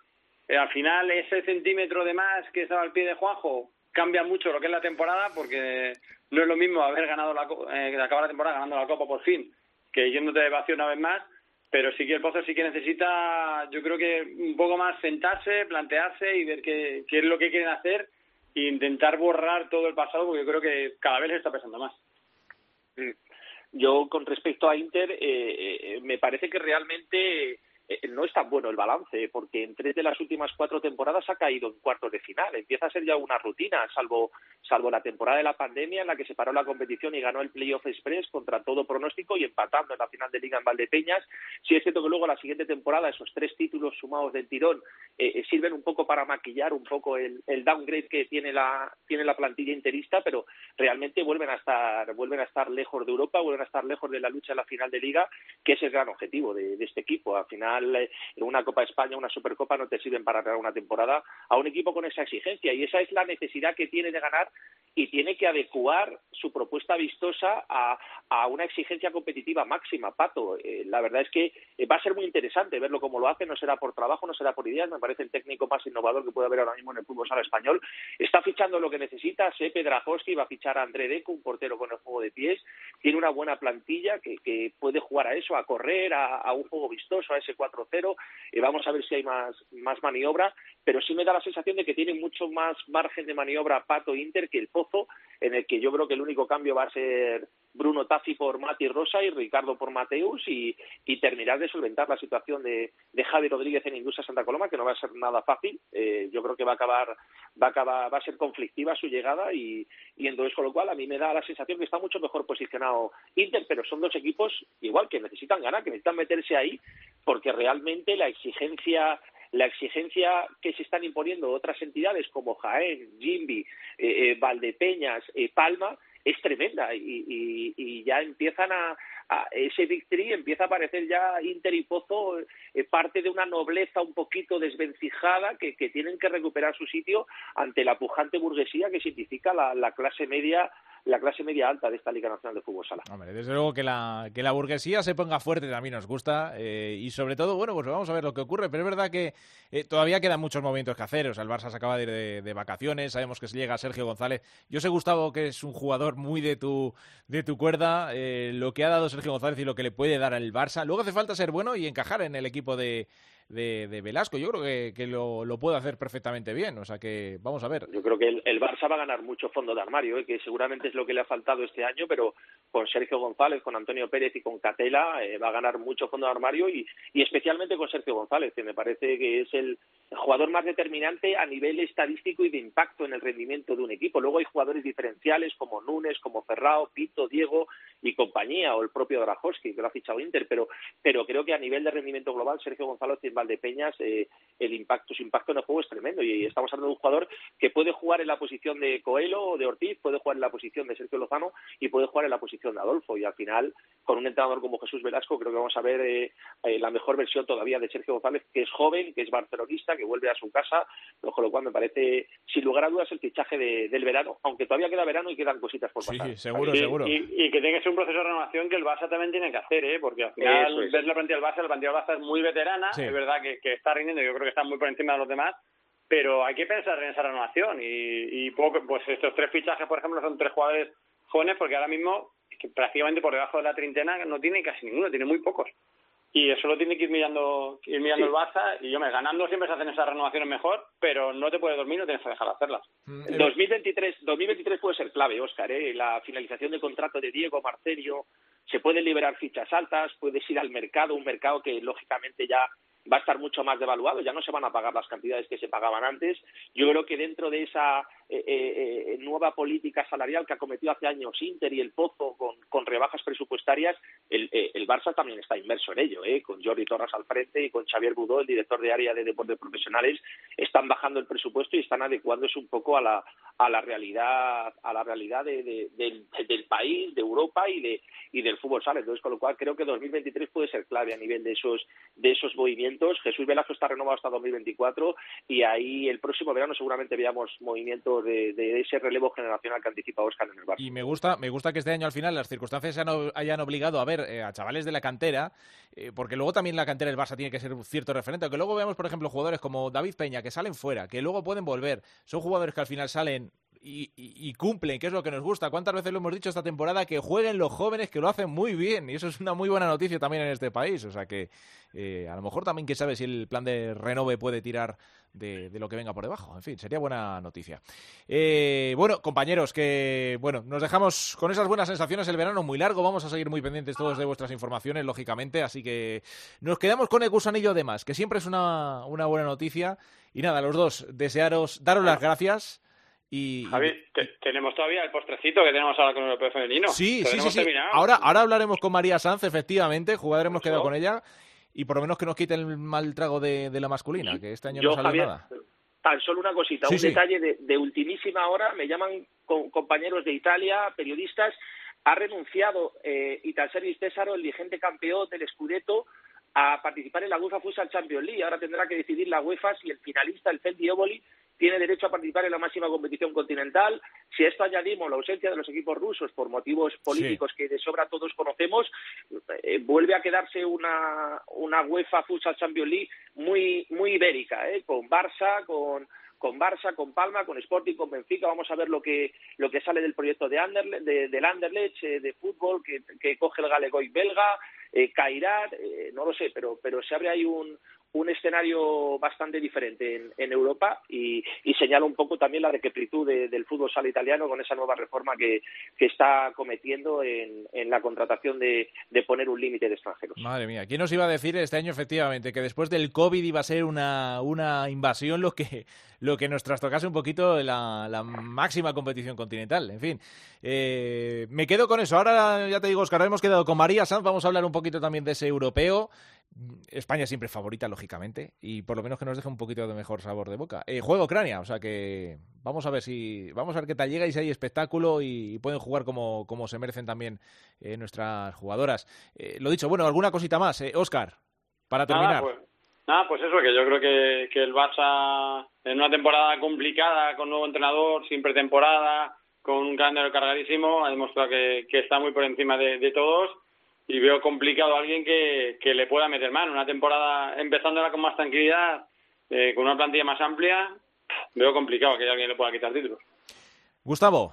Eh, al final ese centímetro de más que estaba al pie de Juanjo cambia mucho lo que es la temporada porque no es lo mismo haber ganado la eh, acabar la temporada ganando la Copa por fin que yéndote de vacío una vez más. Pero sí que el Pozo sí que necesita yo creo que un poco más sentarse plantearse y ver qué, qué es lo que quieren hacer e intentar borrar todo el pasado porque yo creo que cada vez les está pesando más. Yo con respecto a Inter eh, eh me parece que realmente eh, no es tan bueno el balance, porque en tres de las últimas cuatro temporadas ha caído en cuartos de final. Empieza a ser ya una rutina, salvo, salvo la temporada de la pandemia en la que se paró la competición y ganó el Playoff Express contra todo pronóstico y empatando en la final de Liga en Valdepeñas. Sí es cierto que luego la siguiente temporada esos tres títulos sumados del tirón eh, eh, sirven un poco para maquillar un poco el, downgrade que tiene la, tiene la plantilla interista, pero realmente vuelven a estar vuelven a estar lejos de Europa, vuelven a estar lejos de la lucha en la final de Liga, que es el gran objetivo de, de este equipo. Al final en una Copa de España, una Supercopa no te sirven para ganar una temporada a un equipo con esa exigencia y esa es la necesidad que tiene de ganar y tiene que adecuar su propuesta vistosa a, una exigencia competitiva máxima, Pato. Eh, la verdad es que eh, va a ser muy interesante verlo cómo lo hace, no será por trabajo, no será por ideas, me parece el técnico más innovador que puede haber ahora mismo en el fútbol sala español. Está fichando lo que necesita, Sepe Drajowski va a fichar a André Deco, un portero con el juego de pies, tiene una buena plantilla que, puede jugar a eso, a correr, a, a un juego vistoso, a ese 4-0, y vamos a ver si hay más, más maniobra, pero sí me da la sensación de que tiene mucho más margen de maniobra Pato Inter que el Pozo, en el que yo creo que el único cambio va a ser Bruno Taffi por Mati Rosa y Ricardo por Mateus y, terminar de solventar la situación de, de Javi Rodríguez en Industria Santa Coloma, que no va a ser nada fácil. Eh, yo creo que va a acabar, va a acabar, va a ser conflictiva su llegada y, y entonces con lo cual a mí me da la sensación que está mucho mejor posicionado Inter, pero son dos equipos igual que necesitan ganar, que necesitan meterse ahí, porque realmente la exigencia la exigencia que se están imponiendo otras entidades como Jaén, Jimbi, eh, eh, Valdepeñas, eh, Palma, es tremenda y, ya empiezan a, a ese victory empieza a parecer ya Inter y Pozo eh, parte de una nobleza un poquito desvencijada que, que, tienen que recuperar su sitio ante la pujante burguesía que significa la clase media la clase media alta de esta Liga Nacional de Fútbol Sala. Hombre, desde luego que la, que la burguesía se ponga fuerte también nos gusta eh, y sobre todo, bueno, pues vamos a ver lo que ocurre, pero es verdad que eh, todavía quedan muchos movimientos que hacer, o sea, el Barça se acaba de ir de, vacaciones, sabemos que se llega Sergio González, yo sé Gustavo que es un jugador muy de tu, de tu cuerda, eh, lo que ha dado Sergio González y lo que le puede dar al Barça, luego hace falta ser bueno y encajar en el equipo de de, de Velasco. Yo creo que, que lo, lo, puede hacer perfectamente bien. O sea que vamos a ver. Yo creo que el, el Barça va a ganar mucho fondo de armario, ¿eh? que seguramente es lo que le ha faltado este año, pero con Sergio González, con Antonio Pérez y con Catela eh, va a ganar mucho fondo de armario y, especialmente con Sergio González, que me parece que es el, jugador más determinante a nivel estadístico y de impacto en el rendimiento de un equipo. Luego hay jugadores diferenciales como Núñez, como Ferrao, Pito, Diego y compañía, o el propio Drajowski, que lo ha fichado Inter, pero, pero creo que a nivel de rendimiento global, Sergio González y Valdepeñas, eh, el impacto, su impacto en el juego es tremendo. Y estamos hablando de un jugador que puede jugar en la posición de Coelho o de Ortiz, puede jugar en la posición de Sergio Lozano y puede jugar en la posición de Adolfo. Y al final, con un entrenador como Jesús Velasco, creo que vamos a ver eh, eh, la mejor versión todavía de Sergio González, que es joven, que es barcelonista, que vuelve a su casa, con lo cual me parece, sin lugar a dudas, el fichaje de, del verano, aunque todavía queda verano y quedan cositas por pasar. Sí, seguro, y, seguro. Y, y, que tiene que ser un proceso de renovación que el Barça también tiene que hacer, ¿eh? porque al final es. ves la plantilla del Barça, la plantilla del Barça es muy veterana, sí. es verdad que, que está rindiendo, yo creo que está muy por encima de los demás, pero hay que pensar en esa renovación y, y poco, pues estos tres fichajes, por ejemplo, son tres jugadores jóvenes porque ahora mismo prácticamente por debajo de la treintena no tiene casi ninguno, tiene muy pocos y eso lo tiene que ir mirando, ir mirando sí. el Barça y yo me ganando siempre se hacen esas renovaciones mejor, pero no te puedes dormir, no tienes que dejar de hacerlas. Mm. 2023, 2023 puede ser clave, Óscar, ¿eh? la finalización del contrato de Diego Marcelio, se pueden liberar fichas altas, puedes ir al mercado, un mercado que lógicamente ya va a estar mucho más devaluado, ya no se van a pagar las cantidades que se pagaban antes. Yo creo que dentro de esa eh, eh, nueva política salarial que ha cometido hace años Inter y el Pozo con, con rebajas presupuestarias, el, eh, el, Barça también está inmerso en ello, ¿eh? con Jordi Torres al frente y con Xavier Budó, el director de área de deportes profesionales, están bajando el presupuesto y están adecuándose un poco a la, a la realidad, a la realidad de, del país, de Europa y, de, y del fútbol sala. Entonces, con lo cual creo que 2023 puede ser clave a nivel de esos, de esos movimientos Jesús Velasco está renovado hasta 2024 y ahí el próximo verano seguramente veamos movimientos de, ese relevo generacional que anticipa Oscar en el Barça. Y me gusta, me gusta que este año al final las circunstancias hayan, obligado a ver eh, a chavales de la cantera, eh, porque luego también la cantera del Barça tiene que ser un cierto referente, aunque luego veamos, por ejemplo, jugadores como David Peña que salen fuera, que luego pueden volver, son jugadores que al final salen y, cumplen, que es lo que nos gusta. ¿Cuántas veces lo hemos dicho esta temporada? Que jueguen los jóvenes que lo hacen muy bien. Y eso es una muy buena noticia también en este país. O sea que eh, a lo mejor también, que sabe si el plan de renove puede tirar de, de, lo que venga por debajo. En fin, sería buena noticia. Eh, bueno, compañeros, que bueno, nos dejamos con esas buenas sensaciones. El verano muy largo. Vamos a seguir muy pendientes todos de vuestras informaciones, lógicamente. Así que nos quedamos con el gusanillo de más, que siempre es una, una buena noticia. Y nada, los dos, desearos, daros las gracias. Y, Javi, te, tenemos todavía el postrecito que tenemos ahora con el europeo femenino. Sí, sí, sí, sí. Ahora, ahora hablaremos con María Sanz, efectivamente, jugador hemos quedado con ella y por lo menos que nos quite el mal trago de, de la masculina, que este año Yo, no salió Javier, nada. Tan solo una cosita, Sí, un detalle de, de ultimísima hora, me llaman con, compañeros de Italia, periodistas, ha renunciado eh, Italseris Césaro, el vigente campeón del Scudetto, a participar en la UEFA Futsal Champions League. Ahora tendrá que decidir la UEFA si el finalista, el Feldi Oboli, tiene derecho a participar en la máxima competición continental. Si a esto añadimos la ausencia de los equipos rusos por motivos políticos sí. que de sobra todos conocemos, eh, vuelve a quedarse una, una UEFA Futsal Champions League muy, muy ibérica, ¿eh? con Barça, con con Barça, con Palma, con Sporting, con Benfica. Vamos a ver lo que lo que sale del proyecto de, Anderlecht, de del Anderlecht eh, de fútbol que, que coge el Galegoy belga, eh, Cairat, eh, no lo sé, pero pero se abre ahí un un escenario bastante diferente en, en Europa y, señala un poco también la decrepitud de, del fútbol sala italiano con esa nueva reforma que, está cometiendo en, en, la contratación de, de poner un límite de extranjeros. Madre mía, ¿quién nos iba a decir este año efectivamente que después del COVID iba a ser una, una invasión lo que, lo que nos trastocase un poquito la, la máxima competición continental? En fin, eh, me quedo con eso. Ahora ya te digo, Oscar, hemos quedado con María Sanz, vamos a hablar un poquito también de ese europeo España siempre favorita, lógicamente, y por lo menos que nos deje un poquito de mejor sabor de boca. Eh, juego Ucrania, o sea que vamos a ver si vamos a ver qué tal llega y si hay espectáculo y, pueden jugar como, como se merecen también eh, nuestras jugadoras. Eh, lo dicho, bueno, alguna cosita más, Oscar, para terminar. Nada, pues, nada, pues eso, que yo creo que, que el Barça en una temporada complicada, con nuevo entrenador, sin pretemporada, con un calendario cargadísimo, ha demostrado que, que está muy por encima de, de todos y veo complicado a alguien que, que le pueda meter mano. Una temporada empezándola con más tranquilidad, eh, con una plantilla más amplia, veo complicado que alguien le pueda quitar títulos. Gustavo.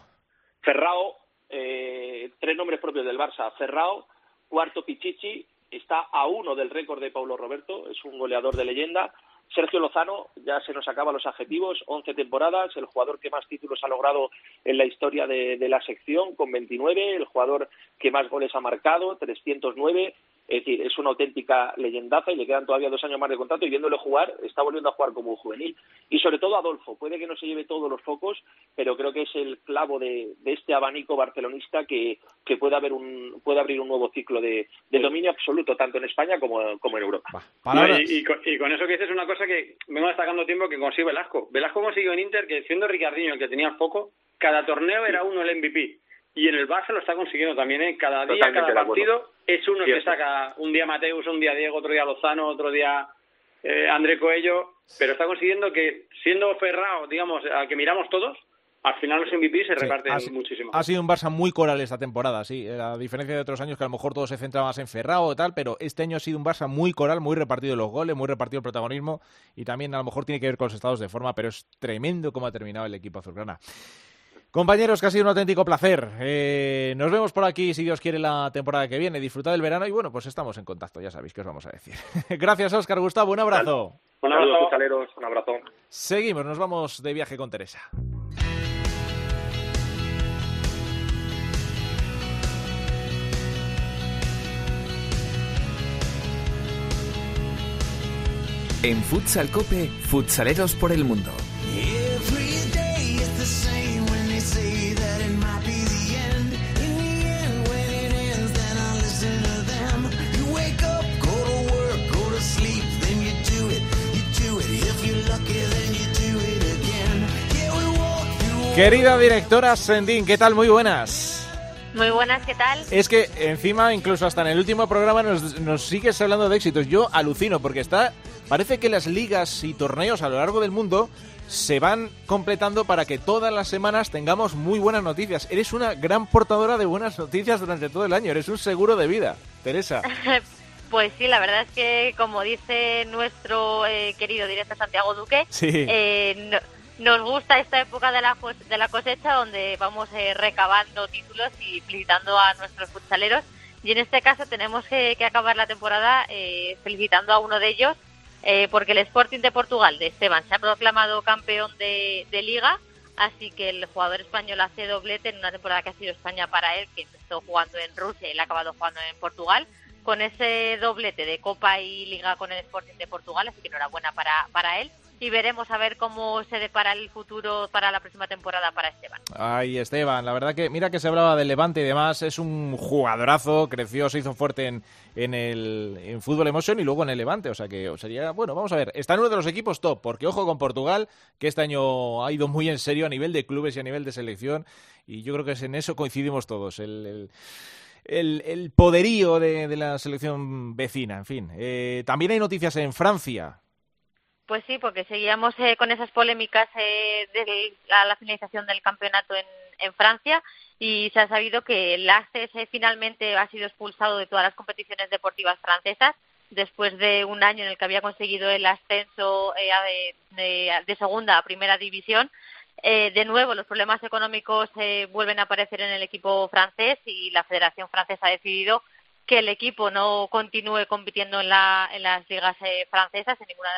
Ferrao, eh, tres nombres propios del Barça. Ferrao, cuarto Pichichi, está a uno del récord de Paulo Roberto, es un goleador de leyenda. Sergio Lozano, ya se nos acaban los adjetivos, 11 temporadas, el jugador que más títulos ha logrado en la historia de, de la sección, con 29, el jugador que más goles ha marcado, 309, es decir, es una auténtica leyendaza y le quedan todavía dos años más de contrato y viéndole jugar, está volviendo a jugar como un juvenil. Y sobre todo Adolfo, puede que no se lleve todos los focos, pero creo que es el clavo de, de este abanico barcelonista que, que puede, haber un, puede abrir un nuevo ciclo de, de dominio absoluto, tanto en España como, como en Europa. No, y, y, con, y, con, eso que dices una cosa que vengo destacando tiempo que consigue Velasco. Velasco consiguió en Inter que siendo Ricardinho el que tenía foco, cada torneo era uno el MVP. Y en el Barça lo está consiguiendo también, ¿eh? Cada día, Totalmente cada partido es uno que saca un día Mateus, un día Diego, otro día Lozano, otro día eh, André Coello, pero está consiguiendo que, siendo Ferrao, digamos, al que miramos todos, al final los MVP se Sí, reparten ha, muchísimo. ha sido un Barça muy coral esta temporada, sí. A diferencia de otros años que a lo mejor todo se centra más en Ferrao y tal, pero este año ha sido un Barça muy coral, muy repartido los goles, muy repartido el protagonismo y también a lo mejor tiene que ver con los estados de forma, pero es tremendo cómo ha terminado el equipo azulgrana. Compañeros, que ha sido un auténtico placer. Eh, nos vemos por aquí, si Dios quiere, la temporada que viene. Disfrutad del verano y bueno, pues estamos en contacto, ya sabéis qué os vamos a decir. Gracias, Óscar Gustavo, un abrazo. Un Saludos, abrazo. futsaleros, un abrazo. Seguimos, nos vamos de viaje con Teresa. En Futsal Cope, futsaleros por el mundo. Querida directora Sendín, ¿qué tal? Muy buenas. Muy buenas, ¿qué tal? Es que encima, incluso hasta en el último programa, nos, nos sigues hablando de éxitos. Yo alucino porque está. Parece que las ligas y torneos a lo largo del mundo se van completando para que todas las semanas tengamos muy buenas noticias. Eres una gran portadora de buenas noticias durante todo el año. Eres un seguro de vida, Teresa. Pues sí, la verdad es que, como dice nuestro eh, querido director Santiago Duque, Sí. eh, no- nos gusta esta época de la, cos- de la cosecha donde vamos eh, recabando títulos y felicitando a nuestros futsaleros. Y en este caso tenemos que, acabar la temporada eh, felicitando a uno de ellos, eh, porque el Sporting de Portugal de Esteban se ha proclamado campeón de, liga, así que el jugador español hace doblete en una temporada que ha sido España para él, que empezó jugando en Rusia y la ha acabado jugando en Portugal, con ese doblete de Copa y Liga con el Sporting de Portugal, así que enhorabuena para, para él. Y veremos a ver cómo se depara el futuro para la próxima temporada para Esteban. Ay, Esteban, la verdad que mira que se hablaba del Levante y demás, es un jugadorazo, creció, se hizo fuerte en, en el Fútbol Emotion y luego en el Levante, o sea que sería, bueno, vamos a ver, está en uno de los equipos top, porque ojo con Portugal, que este año ha ido muy en serio a nivel de clubes y a nivel de selección, y yo creo que es en eso coincidimos todos, el, el, el- el poderío de, de la selección vecina, en fin. Eh, también hay noticias en Francia. Pues sí, porque seguíamos eh, con esas polémicas eh, de la, la finalización del campeonato en, Francia y se ha sabido que el ACES eh, finalmente ha sido expulsado de todas las competiciones deportivas francesas después de un año en el que había conseguido el ascenso eh, de- de segunda a primera división. Eh, de nuevo, los problemas económicos eh, vuelven a aparecer en el equipo francés y la Federación Francesa ha decidido que el equipo no continúe compitiendo en, la, en las ligas eh, francesas, en ninguna,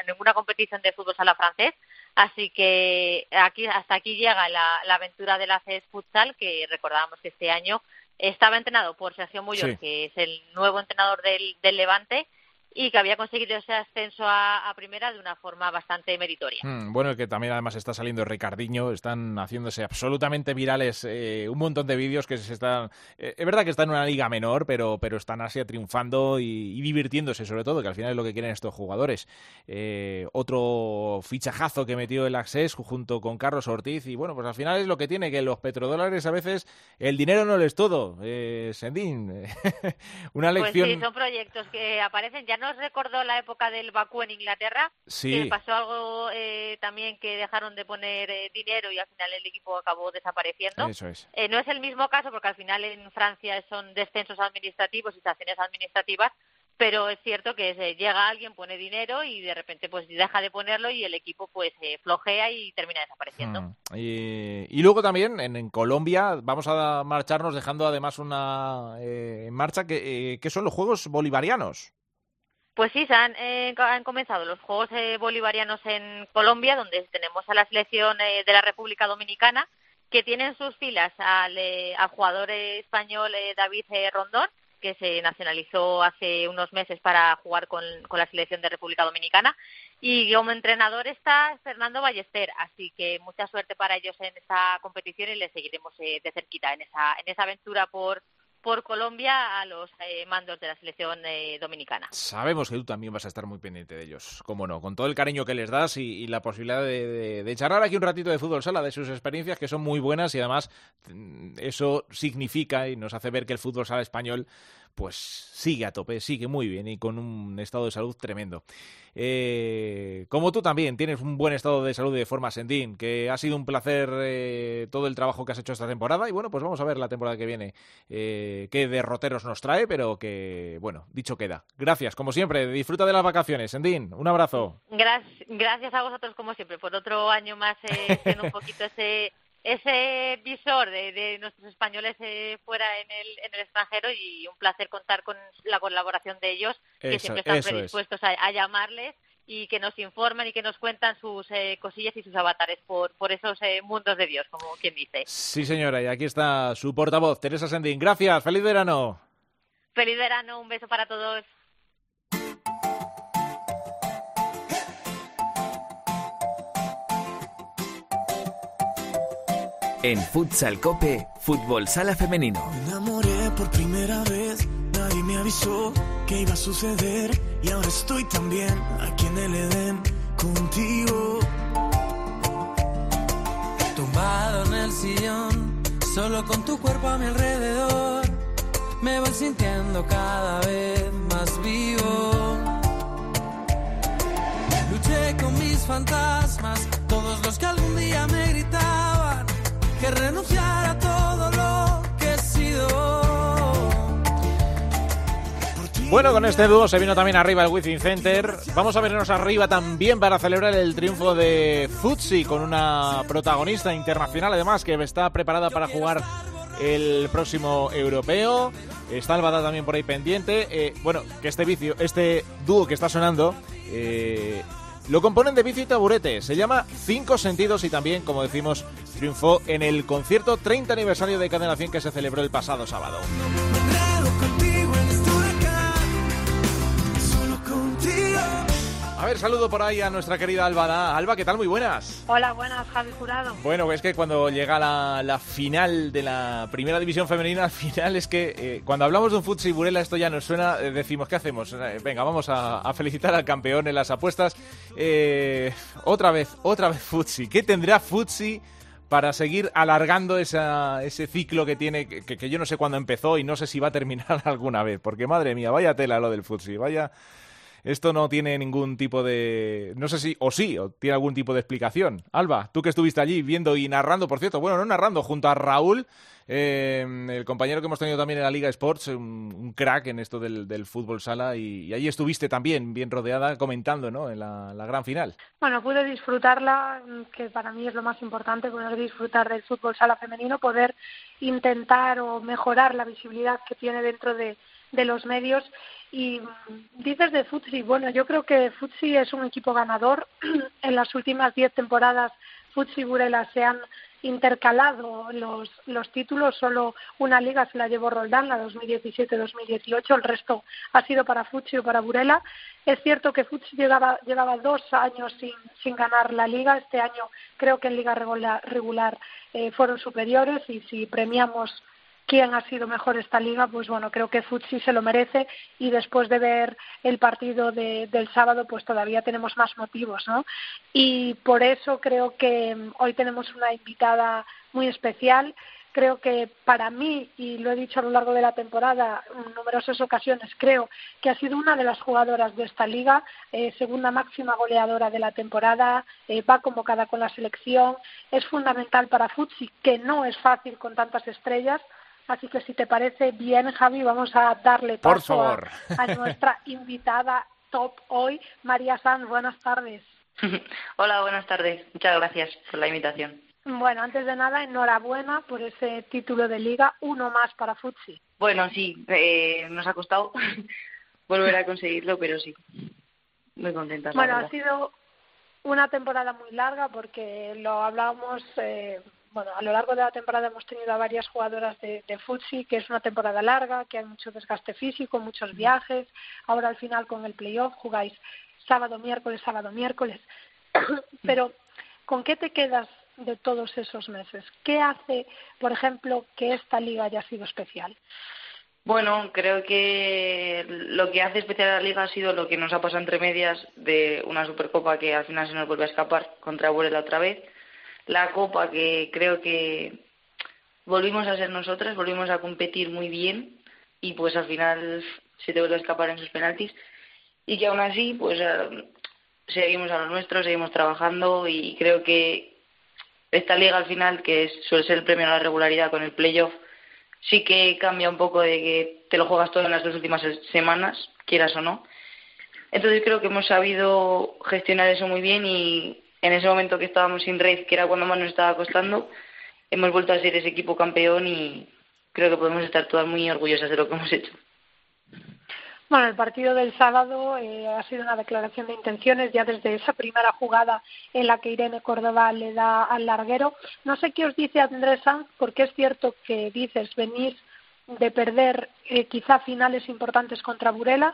en ninguna competición de fútbol sala francés. Así que aquí, hasta aquí llega la, la aventura del ACES Futsal, que recordábamos que este año estaba entrenado por Sergio Muñoz, Sí. que es el nuevo entrenador del, del Levante, y que había conseguido ese ascenso a, a primera de una forma bastante meritoria. Mm, bueno, que también además está saliendo Ricardiño, están haciéndose absolutamente virales eh, un montón de vídeos que se están... eh, es verdad que está en una liga menor, pero, pero están así triunfando y, y divirtiéndose sobre todo, que al final es lo que quieren estos jugadores. Eh, otro fichajazo que metió el Access junto con Carlos Ortiz y bueno, pues al final es lo que tiene, que los petrodólares a veces el dinero no lo es todo. Eh, Sendín, una lección... Pues sí, son proyectos que aparecen. Ya nos recordó la época del Bakú en Inglaterra, Sí. que pasó algo eh, también que dejaron de poner eh, dinero y al final el equipo acabó desapareciendo. Eso es. Eh, no es el mismo caso porque al final en Francia son descensos administrativos y sanciones administrativas, pero es cierto que llega alguien, pone dinero y de repente pues deja de ponerlo y el equipo pues eh, flojea y termina desapareciendo. Mm. Y, y luego también en, en Colombia vamos a marcharnos dejando además una eh, en marcha que, eh, que son los Juegos Bolivarianos. Pues sí, se han, eh, han comenzado los Juegos eh, Bolivarianos en Colombia, donde tenemos a la selección eh, de la República Dominicana, que tiene en sus filas al, eh, al jugador español eh, David Rondón, que se nacionalizó hace unos meses para jugar con, la selección de República Dominicana, y como entrenador está Fernando Ballester, así que mucha suerte para ellos en esta competición y les seguiremos de cerquita en esa, en esa aventura por, por Colombia a los eh, mandos de la selección eh, dominicana. Sabemos que tú también vas a estar muy pendiente de ellos, cómo no, con todo el cariño que les das y, la posibilidad de charlar aquí un ratito de fútbol sala, de sus experiencias que son muy buenas y además mm, eso significa y nos hace ver que el fútbol sala español pues sigue a tope, sigue muy bien y con un estado de salud tremendo. Eh, como tú también tienes un buen estado de salud de forma Sendín, que ha sido un placer eh, todo el trabajo que has hecho esta temporada y bueno, pues vamos a ver la temporada que viene eh, qué derroteros nos trae, pero que bueno, dicho queda. Gracias, como siempre, disfruta de las vacaciones, Sendín, un abrazo. Gracias, gracias a vosotros, como siempre, por otro año más eh, siendo un poquito ese ese visor de, de nuestros españoles eh, fuera en el, en el extranjero y un placer contar con la colaboración de ellos, que siempre están es. predispuestos a, a llamarles y que nos informan y que nos cuentan sus eh, cosillas y sus avatares por, por esos eh, mundos de Dios, como quien dice. Sí, señora, y aquí está su portavoz, Teresa Sendín. Gracias, feliz verano. Feliz verano, un beso para todos. En Futsal Cope, Fútbol Sala Femenino. Me enamoré por primera vez, nadie me avisó que iba a suceder y ahora estoy también aquí en el Edén contigo. Tumbado en el sillón, solo con tu cuerpo a mi alrededor, me voy sintiendo cada vez más vivo. Luché con mis fantasmas, todos los que algún día me gritaban que renunciara a todo lo que he sido. Bueno, con este dúo se vino también arriba el Wizzing Center. Vamos a vernos arriba también para celebrar el triunfo de Futsi con una protagonista internacional, además, que está preparada para jugar el próximo europeo. Está Albada también por ahí pendiente. Eh, bueno, que este vicio, este dúo que está sonando, eh, lo componen de vicio y taburete. Se llama Cinco Sentidos y también, como decimos, triunfó en el concierto 30 aniversario de Cadena 100 que se celebró el pasado sábado. A ver, saludo por ahí a nuestra querida Alba. Alba, ¿qué tal? Muy buenas. Hola, buenas, Javi Jurado. Bueno, es que cuando llega la, la final de la primera división femenina, al final es que eh, cuando hablamos de un Futsi Burela, esto ya nos suena, eh, decimos, ¿qué hacemos? Eh, venga, vamos a, a felicitar al campeón en las apuestas. Eh, otra vez, otra vez Futsi. ¿Qué tendrá Futsi para seguir alargando esa- ese ciclo que tiene, que, que yo no sé cuándo empezó y no sé si va a terminar alguna vez? Porque madre mía, vaya tela lo del Futsi, vaya... Esto no tiene ningún tipo de... No sé si... O sí, o tiene algún tipo de explicación. Alba, tú que estuviste allí viendo y narrando, por cierto, bueno, no narrando, junto a Raúl, eh, el compañero que hemos tenido también en la Liga Sports, un, un crack en esto del, del fútbol sala, y, y ahí estuviste también bien rodeada comentando, ¿no? En la, gran final. Bueno, pude disfrutarla, que para mí es lo más importante, poder disfrutar del fútbol sala femenino, poder intentar o mejorar la visibilidad que tiene dentro de, de los medios. Y dices de Futsi, bueno, yo creo que Futsi es un equipo ganador. en las últimas diez temporadas Futsi y Burela se han intercalado los, los títulos, solo una liga se la llevó Roldán, la 2017-2018, el resto ha sido para Futsi o para Burela. Es cierto que Futsi llegaba, llevaba dos años sin, sin ganar la liga, este año creo que en liga regular, regular eh, fueron superiores. Y si premiamos quién ha sido mejor esta liga, pues bueno, creo que Futsi se lo merece y después de ver el partido de, del sábado, pues todavía tenemos más motivos, ¿no? Y por eso creo que mm, hoy tenemos una invitada muy especial. Creo que para mí, y lo he dicho a lo largo de la temporada en numerosas ocasiones, creo que ha sido una de las jugadoras de esta liga, eh, segunda máxima goleadora de la temporada, eh, va convocada con la selección, es fundamental para Futsi, que no es fácil con tantas estrellas, Así que si te parece bien, Javi, vamos a darle Por paso favor. A, a nuestra invitada top hoy, María Sanz. Buenas tardes. Hola, buenas tardes. Muchas gracias por la invitación. Bueno, antes de nada, enhorabuena por ese título de liga, uno más para Futsi. Bueno, sí, eh, nos ha costado volver a conseguirlo, pero sí, muy contenta. Bueno, ha sido una temporada muy larga porque lo hablábamos, eh, bueno, a lo largo de la temporada hemos tenido a varias jugadoras de, de Futsi, que es una temporada larga, que hay mucho desgaste físico, muchos viajes. Ahora al final con el playoff jugáis sábado, miércoles, sábado, miércoles. Pero, ¿con qué te quedas de todos esos meses? ¿Qué hace, por ejemplo, que esta liga haya sido especial? Bueno, creo que lo que hace especial a la liga ha sido lo que nos ha pasado entre medias de una Supercopa que al final se nos vuelve a escapar contra Burela otra vez. La Copa que creo que volvimos a ser nosotras, volvimos a competir muy bien y pues al final se te vuelve a escapar en sus penaltis. Y que aún así, pues eh, seguimos a lo nuestro, seguimos trabajando y creo que esta liga al final, que suele ser el premio a la regularidad con el playoff, sí que cambia un poco de que te lo juegas todo en las dos últimas se- semanas, quieras o no. Entonces creo que hemos sabido gestionar eso muy bien y en ese momento que estábamos sin red, que era cuando más nos estaba costando, hemos vuelto a ser ese equipo campeón y creo que podemos estar todas muy orgullosas de lo que hemos hecho. Bueno, el partido del sábado eh, ha sido una declaración de intenciones ya desde esa primera jugada en la que Irene Córdoba le da al larguero. No sé qué os dice Andrés Sanz, porque es cierto que dices, venís de perder eh, quizá finales importantes contra Burela,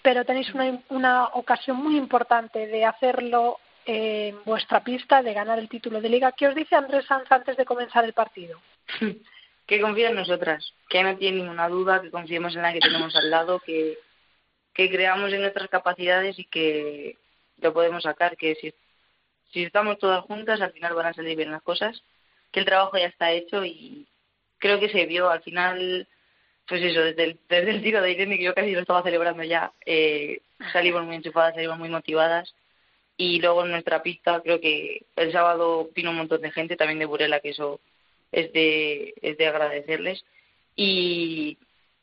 pero tenéis una, una ocasión muy importante de hacerlo en vuestra pista, de ganar el título de liga. ¿Qué os dice Andrés Sanz antes de comenzar el partido? que confíe en nosotras, que no tiene ninguna duda, que confiemos en la que tenemos al lado, que, que creamos en nuestras capacidades y que lo podemos sacar, que si, si estamos todas juntas al final van a salir bien las cosas, que el trabajo ya está hecho y creo que se vio al final, pues eso, desde el, desde el tiro de Irene, que yo casi lo estaba celebrando ya, eh, salimos muy enchufadas, salimos muy motivadas y luego en nuestra pista creo que el sábado vino un montón de gente, también de Burela, que eso es de, es de agradecerles. Y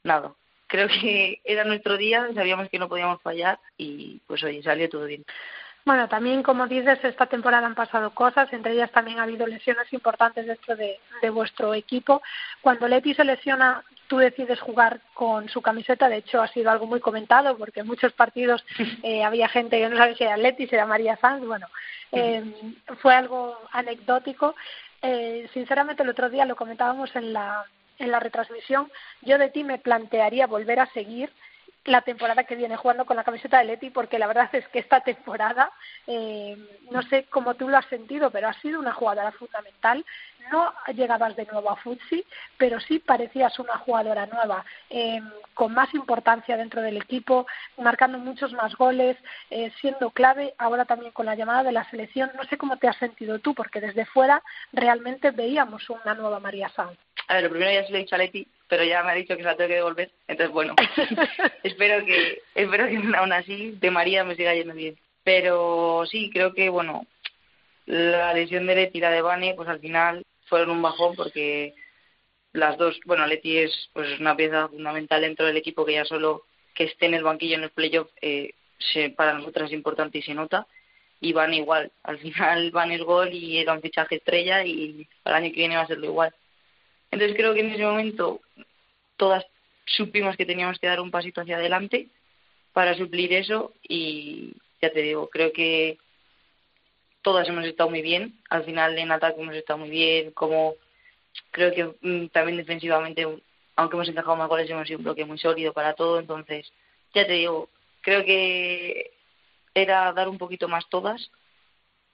nada, creo que era nuestro día, sabíamos que no podíamos fallar y pues oye, salió todo bien. Bueno, también como dices, esta temporada han pasado cosas, entre ellas también ha habido lesiones importantes dentro de, de vuestro equipo. Cuando Leti se lesiona, tú decides jugar con su camiseta, de hecho ha sido algo muy comentado porque en muchos partidos eh, había gente que no sabía si era Leti, si era María Sanz, bueno, eh, fue algo anecdótico. Eh, sinceramente el otro día lo comentábamos en la, en la retransmisión, yo de ti me plantearía volver a seguir la temporada que viene jugando con la camiseta de Leti porque la verdad es que esta temporada eh, no sé cómo tú lo has sentido pero has sido una jugadora fundamental. No llegabas de nuevo a Futsi pero sí parecías una jugadora nueva eh, con más importancia dentro del equipo marcando muchos más goles eh, siendo clave ahora también con la llamada de la selección. No sé cómo te has sentido tú porque desde fuera realmente veíamos una nueva María Sanz A ver, lo primero ya se lo he dicho a Leti, pero ya me ha dicho que se la tengo que devolver, entonces bueno, espero que espero que aún así de María me siga yendo bien. Pero sí, creo que bueno, la lesión de Leti y la de Vane, pues al final fueron un bajón porque las dos, bueno, Leti es pues una pieza fundamental dentro del equipo que ya solo que esté en el banquillo en el playoff eh, se, para nosotras es importante y se nota. Y Van igual, al final Van es gol y era un fichaje estrella y el año que viene va a serlo igual. Entonces creo que en ese momento todas supimos que teníamos que dar un pasito hacia adelante para suplir eso y ya te digo, creo que todas hemos estado muy bien. Al final en ataque hemos estado muy bien, como creo que mm, también defensivamente, aunque hemos encajado más goles, hemos sido un bloque muy sólido para todo. Entonces, ya te digo, creo que era dar un poquito más todas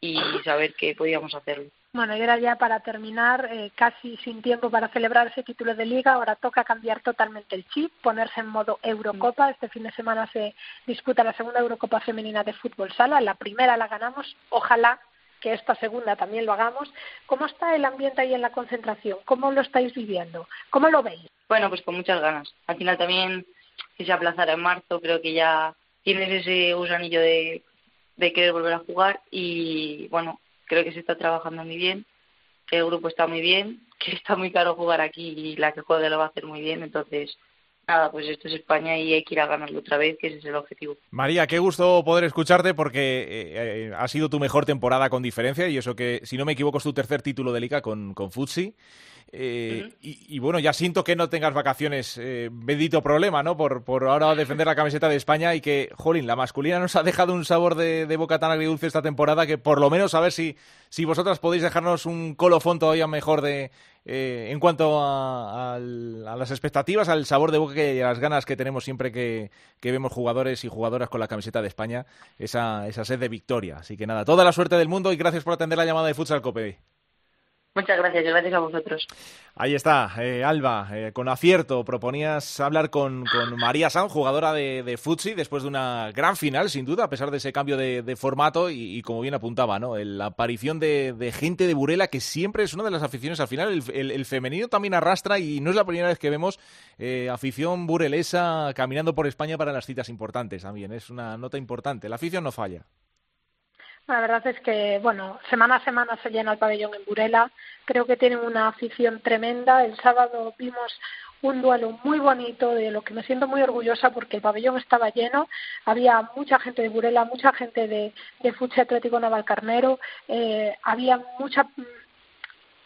y saber que podíamos hacerlo. Bueno, y ahora ya para terminar, eh, casi sin tiempo para celebrar ese título de liga, ahora toca cambiar totalmente el chip, ponerse en modo Eurocopa. Este fin de semana se disputa la segunda Eurocopa femenina de fútbol sala. La primera la ganamos, ojalá que esta segunda también lo hagamos. ¿Cómo está el ambiente ahí en la concentración? ¿Cómo lo estáis viviendo? ¿Cómo lo veis? Bueno, pues con muchas ganas. Al final también, si se aplazara en marzo, creo que ya tienes ese gusanillo de, de querer volver a jugar y bueno, creo que se está trabajando muy bien, que el grupo está muy bien, que está muy caro jugar aquí y la que juegue lo va a hacer muy bien, entonces nada, pues esto es España y hay que ir a ganarlo otra vez, que ese es el objetivo. María, qué gusto poder escucharte porque eh, eh, ha sido tu mejor temporada con diferencia y eso que, si no me equivoco, es tu tercer título de liga con, con Futsi. Eh, y, y bueno, ya siento que no tengas vacaciones, eh, bendito problema, ¿no? Por, por ahora defender la camiseta de España y que, jolín, la masculina nos ha dejado un sabor de, de boca tan agridulce esta temporada que por lo menos a ver si, si vosotras podéis dejarnos un colofón todavía mejor de eh, en cuanto a, a las expectativas, al sabor de boca y a las ganas que tenemos siempre que, que vemos jugadores y jugadoras con la camiseta de España, esa, esa sed de victoria. Así que nada, toda la suerte del mundo y gracias por atender la llamada de Futsal Cope. Muchas gracias, gracias a vosotros. Ahí está, eh, Alba, eh, con acierto proponías hablar con, María San, jugadora de, Futsi, después de una gran final, sin duda, a pesar de ese cambio de, formato y, como bien apuntaba, ¿no? La aparición de, gente de Burela, que siempre es una de las aficiones al final. El femenino también arrastra y no es la primera vez que vemos eh, afición burelesa caminando por España para las citas importantes también. Es una nota importante. La afición no falla. La verdad es que, bueno, semana a semana se llena el pabellón en Burela. Creo que tienen una afición tremenda. El sábado vimos un duelo muy bonito de lo que me siento muy orgullosa porque el pabellón estaba lleno. Había mucha gente de Burela, mucha gente de, de Futsal Atlético Navalcarnero. Eh, había mucha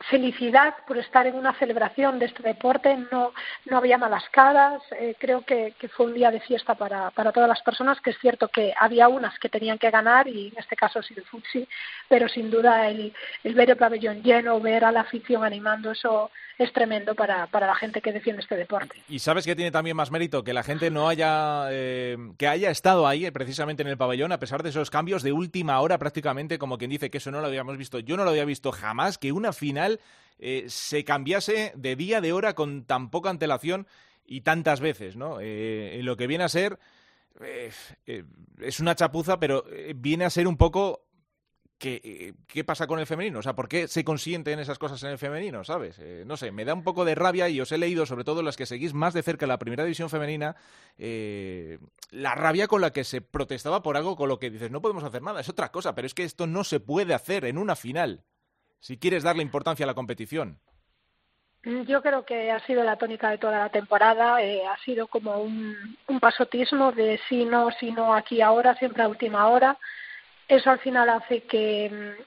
felicidad por estar en una celebración de este deporte, no, no había malas caras, eh, creo que, que fue un día de fiesta para, para todas las personas, que es cierto que había unas que tenían que ganar y en este caso sí el Futsi, pero sin duda el, el ver el pabellón lleno, ver a la afición animando, eso es tremendo para, para la gente que defiende este deporte. Y sabes que tiene también más mérito que la gente no haya eh, que haya estado ahí eh, precisamente en el pabellón a pesar de esos cambios de última hora prácticamente como quien dice que eso no lo habíamos visto. Yo no lo había visto jamás que una final eh, se cambiase de día de hora con tan poca antelación y tantas veces, ¿no? Eh, lo que viene a ser eh, es una chapuza, pero viene a ser un poco eh, ¿qué pasa con el femenino? O sea, ¿por qué se consienten esas cosas en el femenino, sabes? No sé, me da un poco de rabia y os he leído, sobre todo las que seguís más de cerca la primera división femenina, la rabia con la que se protestaba por algo con lo que dices, no podemos hacer nada, es otra cosa, pero es que esto no se puede hacer en una final, si quieres darle importancia a la competición. Yo creo que ha sido la tónica de toda la temporada, eh, ha sido como un, un pasotismo de sí, no, sí, no, aquí, ahora, siempre a última hora. Eso al final hace que, mm,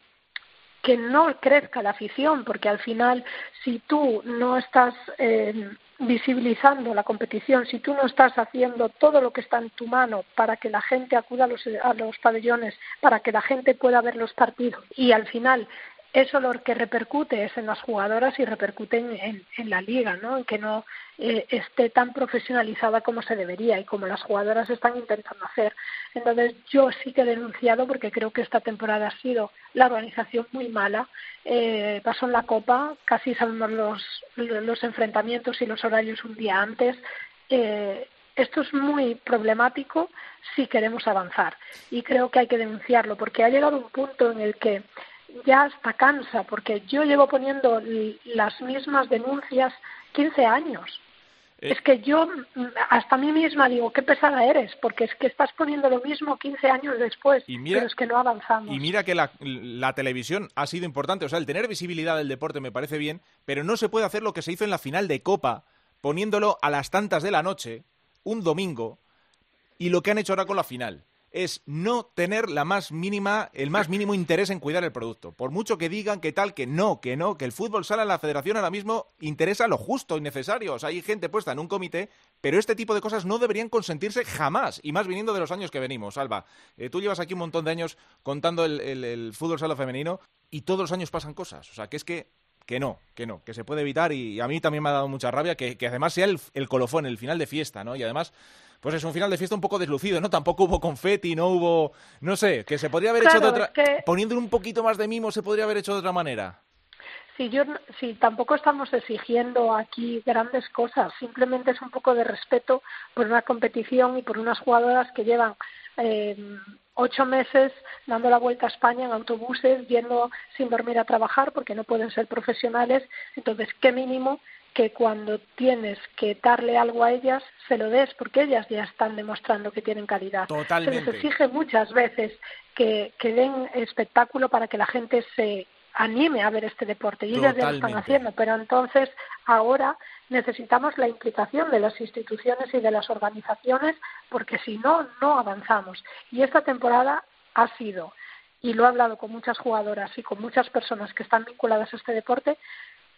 que no crezca la afición, porque al final, si tú no estás eh, visibilizando la competición, si tú no estás haciendo todo lo que está en tu mano para que la gente acuda a los, a los pabellones, para que la gente pueda ver los partidos y al final eso lo que repercute es en las jugadoras y repercute en, en, la liga, ¿no? En que no eh, esté tan profesionalizada como se debería y como las jugadoras están intentando hacer. Entonces yo sí que he denunciado porque creo que esta temporada ha sido la organización muy mala. Eh, pasó en la Copa, casi sabemos los, los enfrentamientos y los horarios un día antes. Eh, esto es muy problemático si queremos avanzar y creo que hay que denunciarlo porque ha llegado un punto en el que ya hasta cansa, porque yo llevo poniendo las mismas denuncias 15 años. Eh. Es que yo hasta a mí misma digo, qué pesada eres, porque es que estás poniendo lo mismo 15 años después, y mira, pero es que no avanzamos. Y mira que la, la, televisión ha sido importante, o sea, el tener visibilidad del deporte me parece bien, pero no se puede hacer lo que se hizo en la final de Copa, poniéndolo a las tantas de la noche, un domingo, y lo que han hecho ahora con la final es no tener la más mínima, el más mínimo interés en cuidar el producto. Por mucho que digan que tal, que no, que no, que el fútbol sala en la federación ahora mismo interesa lo justo y necesario. O sea, hay gente puesta en un comité, pero este tipo de cosas no deberían consentirse jamás, y más viniendo de los años que venimos. Alba, eh, tú llevas aquí un montón de años contando el, fútbol sala femenino y todos los años pasan cosas. O sea, que es que que no, que no, que se puede evitar y a mí también me ha dado mucha rabia que, que además sea el colofón, el final de fiesta, ¿no? Y además, pues es un final de fiesta un poco deslucido, ¿no? Tampoco hubo confeti, no hubo, no sé, que se podría haber hecho de otra, es que- poniéndole un poquito más de mimo se podría haber hecho de otra manera. Si yo, si tampoco estamos exigiendo aquí grandes cosas, simplemente es un poco de respeto por una competición y por unas jugadoras que llevan eh, ocho meses dando la vuelta a España en autobuses, yendo sin dormir a trabajar porque no pueden ser profesionales. Entonces, qué mínimo que cuando tienes que darle algo a ellas, se lo des, porque ellas ya están demostrando que tienen calidad. Totalmente. Se les exige muchas veces que, que den espectáculo para que la gente se anime a ver este deporte y ellas ya lo están haciendo, pero entonces ahora necesitamos la implicación de las instituciones y de las organizaciones porque si no, no avanzamos. Y esta temporada ha sido, y lo he hablado con muchas jugadoras y con muchas personas que están vinculadas a este deporte,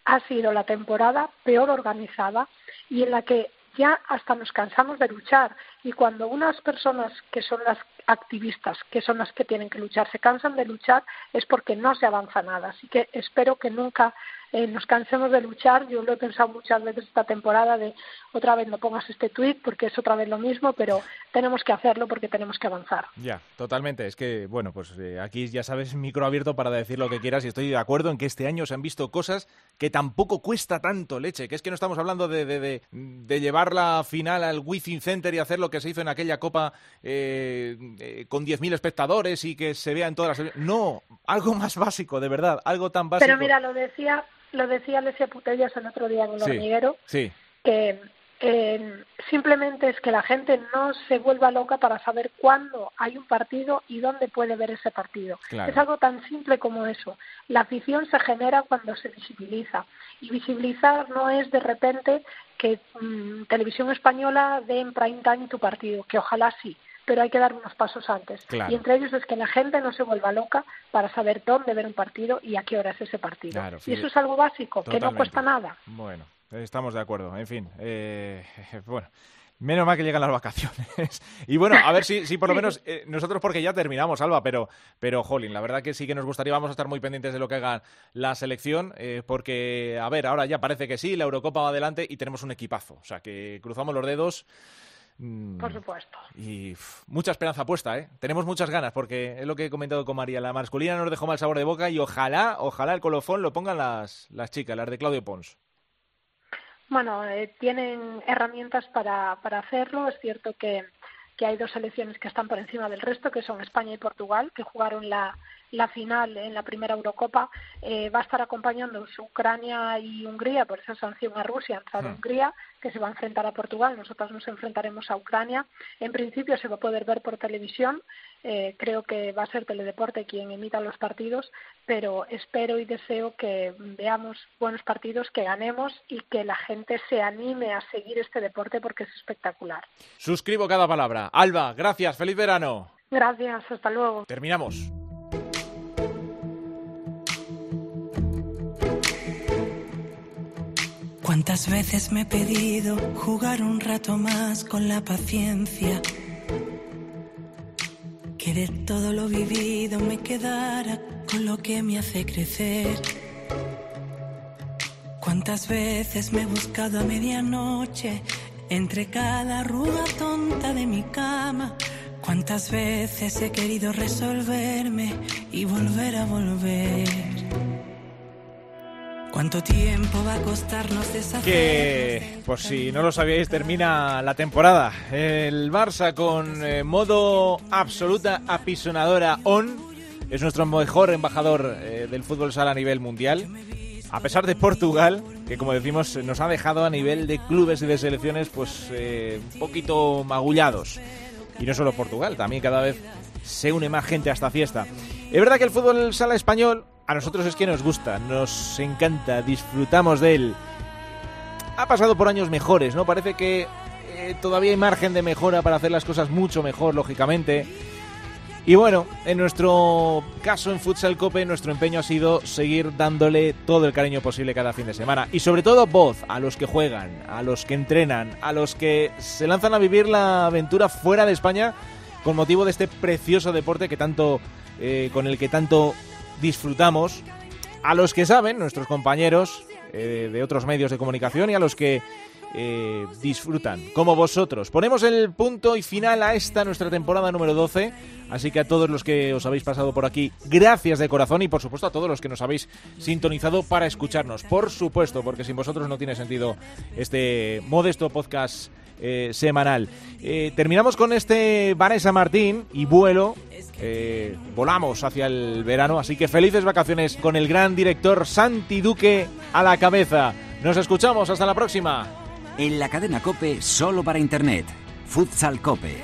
ha sido la temporada peor organizada y en la que ya hasta nos cansamos de luchar y cuando unas personas que son las activistas, que son las que tienen que luchar, se cansan de luchar es porque no se avanza nada. Así que espero que nunca eh, nos cansemos de luchar. Yo lo he pensado muchas veces esta temporada de otra vez no pongas este tuit porque es otra vez lo mismo, pero tenemos que hacerlo porque tenemos que avanzar. Ya, totalmente. Es que, bueno, pues eh, aquí ya sabes, micro abierto para decir lo que quieras y estoy de acuerdo en que este año se han visto cosas que tampoco cuesta tanto leche, que es que no estamos hablando de, de, de, de llevar la final al Wizzing Center y hacer lo que se hizo en aquella copa eh, eh, con 10.000 espectadores y que se vea en todas las... No, algo más básico, de verdad, algo tan básico. Pero mira, lo decía, lo decía Alesia Putellas el otro día en el Sí. hormiguero, Sí, que eh, simplemente es que la gente no se vuelva loca para saber cuándo hay un partido y dónde puede ver ese partido. Claro. Es algo tan simple como eso. La afición se genera cuando se visibiliza. Y visibilizar no es de repente que mm, Televisión Española dé en prime time tu partido, que ojalá sí, pero hay que dar unos pasos antes. Claro. Y entre ellos es que la gente no se vuelva loca para saber dónde ver un partido y a qué hora es ese partido. Claro, y eso es algo básico, que no cuesta nada. Bueno, estamos de acuerdo. En fin, eh, bueno. Menos mal que llegan las vacaciones. y bueno, a ver si, si por lo menos eh, nosotros, porque ya terminamos, Alba, pero, pero, jolín, la verdad que sí que nos gustaría, vamos a estar muy pendientes de lo que haga la selección, eh, porque, a ver, ahora ya parece que sí, la Eurocopa va adelante y tenemos un equipazo. O sea, que cruzamos los dedos. Mm, Por supuesto. y mucha esperanza puesta, ¿eh? Tenemos muchas ganas, porque es lo que he comentado con María. La masculina nos dejó mal sabor de boca y ojalá, ojalá el colofón lo pongan las, las chicas, las de Claudio Pons. Bueno, eh, tienen herramientas para, para hacerlo. Es cierto que, que hay dos selecciones que están por encima del resto, que son España y Portugal, que jugaron la, la final en la primera Eurocopa. Eh, va a estar acompañando Ucrania y Hungría por esa sanción a Rusia, entrar a Hmm. Hungría, que se va a enfrentar a Portugal. Nosotros nos enfrentaremos a Ucrania. En principio se va a poder ver por televisión. Eh, creo que va a ser Teledeporte quien emita los partidos, pero espero y deseo que veamos buenos partidos, que ganemos y que la gente se anime a seguir este deporte porque es espectacular. Suscribo cada palabra. Alba, gracias, feliz verano. Gracias, hasta luego. Terminamos. ¿Cuántas veces me he pedido jugar un rato más con la paciencia? Que de todo lo vivido me quedara con lo que me hace crecer. ¿Cuántas veces me he buscado a medianoche entre cada arruga tonta de mi cama? ¿Cuántas veces he querido resolverme y volver a volver? ¿Cuánto tiempo va a costarnos deshacer? Que, por si no lo sabíais, termina la temporada. El Barça con eh, modo absoluta apisonadora on es nuestro mejor embajador eh, del fútbol sala a nivel mundial. A pesar de Portugal, que como decimos nos ha dejado a nivel de clubes y de selecciones pues eh, un poquito magullados. Y no solo Portugal, también cada vez se une más gente a esta fiesta. Es verdad que el fútbol sala español a nosotros es que nos gusta, nos encanta, disfrutamos de él. Ha pasado por años mejores, ¿no? Parece que eh, todavía hay margen de mejora para hacer las cosas mucho mejor, lógicamente. Y bueno, en nuestro caso en Futsal Cope, nuestro empeño ha sido seguir dándole todo el cariño posible cada fin de semana. Y sobre todo voz a los que juegan, a los que entrenan, a los que se lanzan a vivir la aventura fuera de España con motivo de este precioso deporte que tanto, eh, con el que tanto disfrutamos. A los que saben, nuestros compañeros eh, de otros medios de comunicación y a los que eh, disfrutan, como vosotros. Ponemos el punto y final a esta nuestra temporada número 12. Así que a todos los que os habéis pasado por aquí, gracias de corazón y por supuesto a todos los que nos habéis sintonizado para escucharnos. Por supuesto, porque sin vosotros no tiene sentido este modesto podcast eh, semanal. Eh, terminamos con este Vanessa Martín y vuelo. Eh, volamos hacia el verano, así que felices vacaciones con el gran director Santi Duque a la cabeza. Nos escuchamos, hasta la próxima. En la cadena Cope, solo para Internet. Futsal Cope.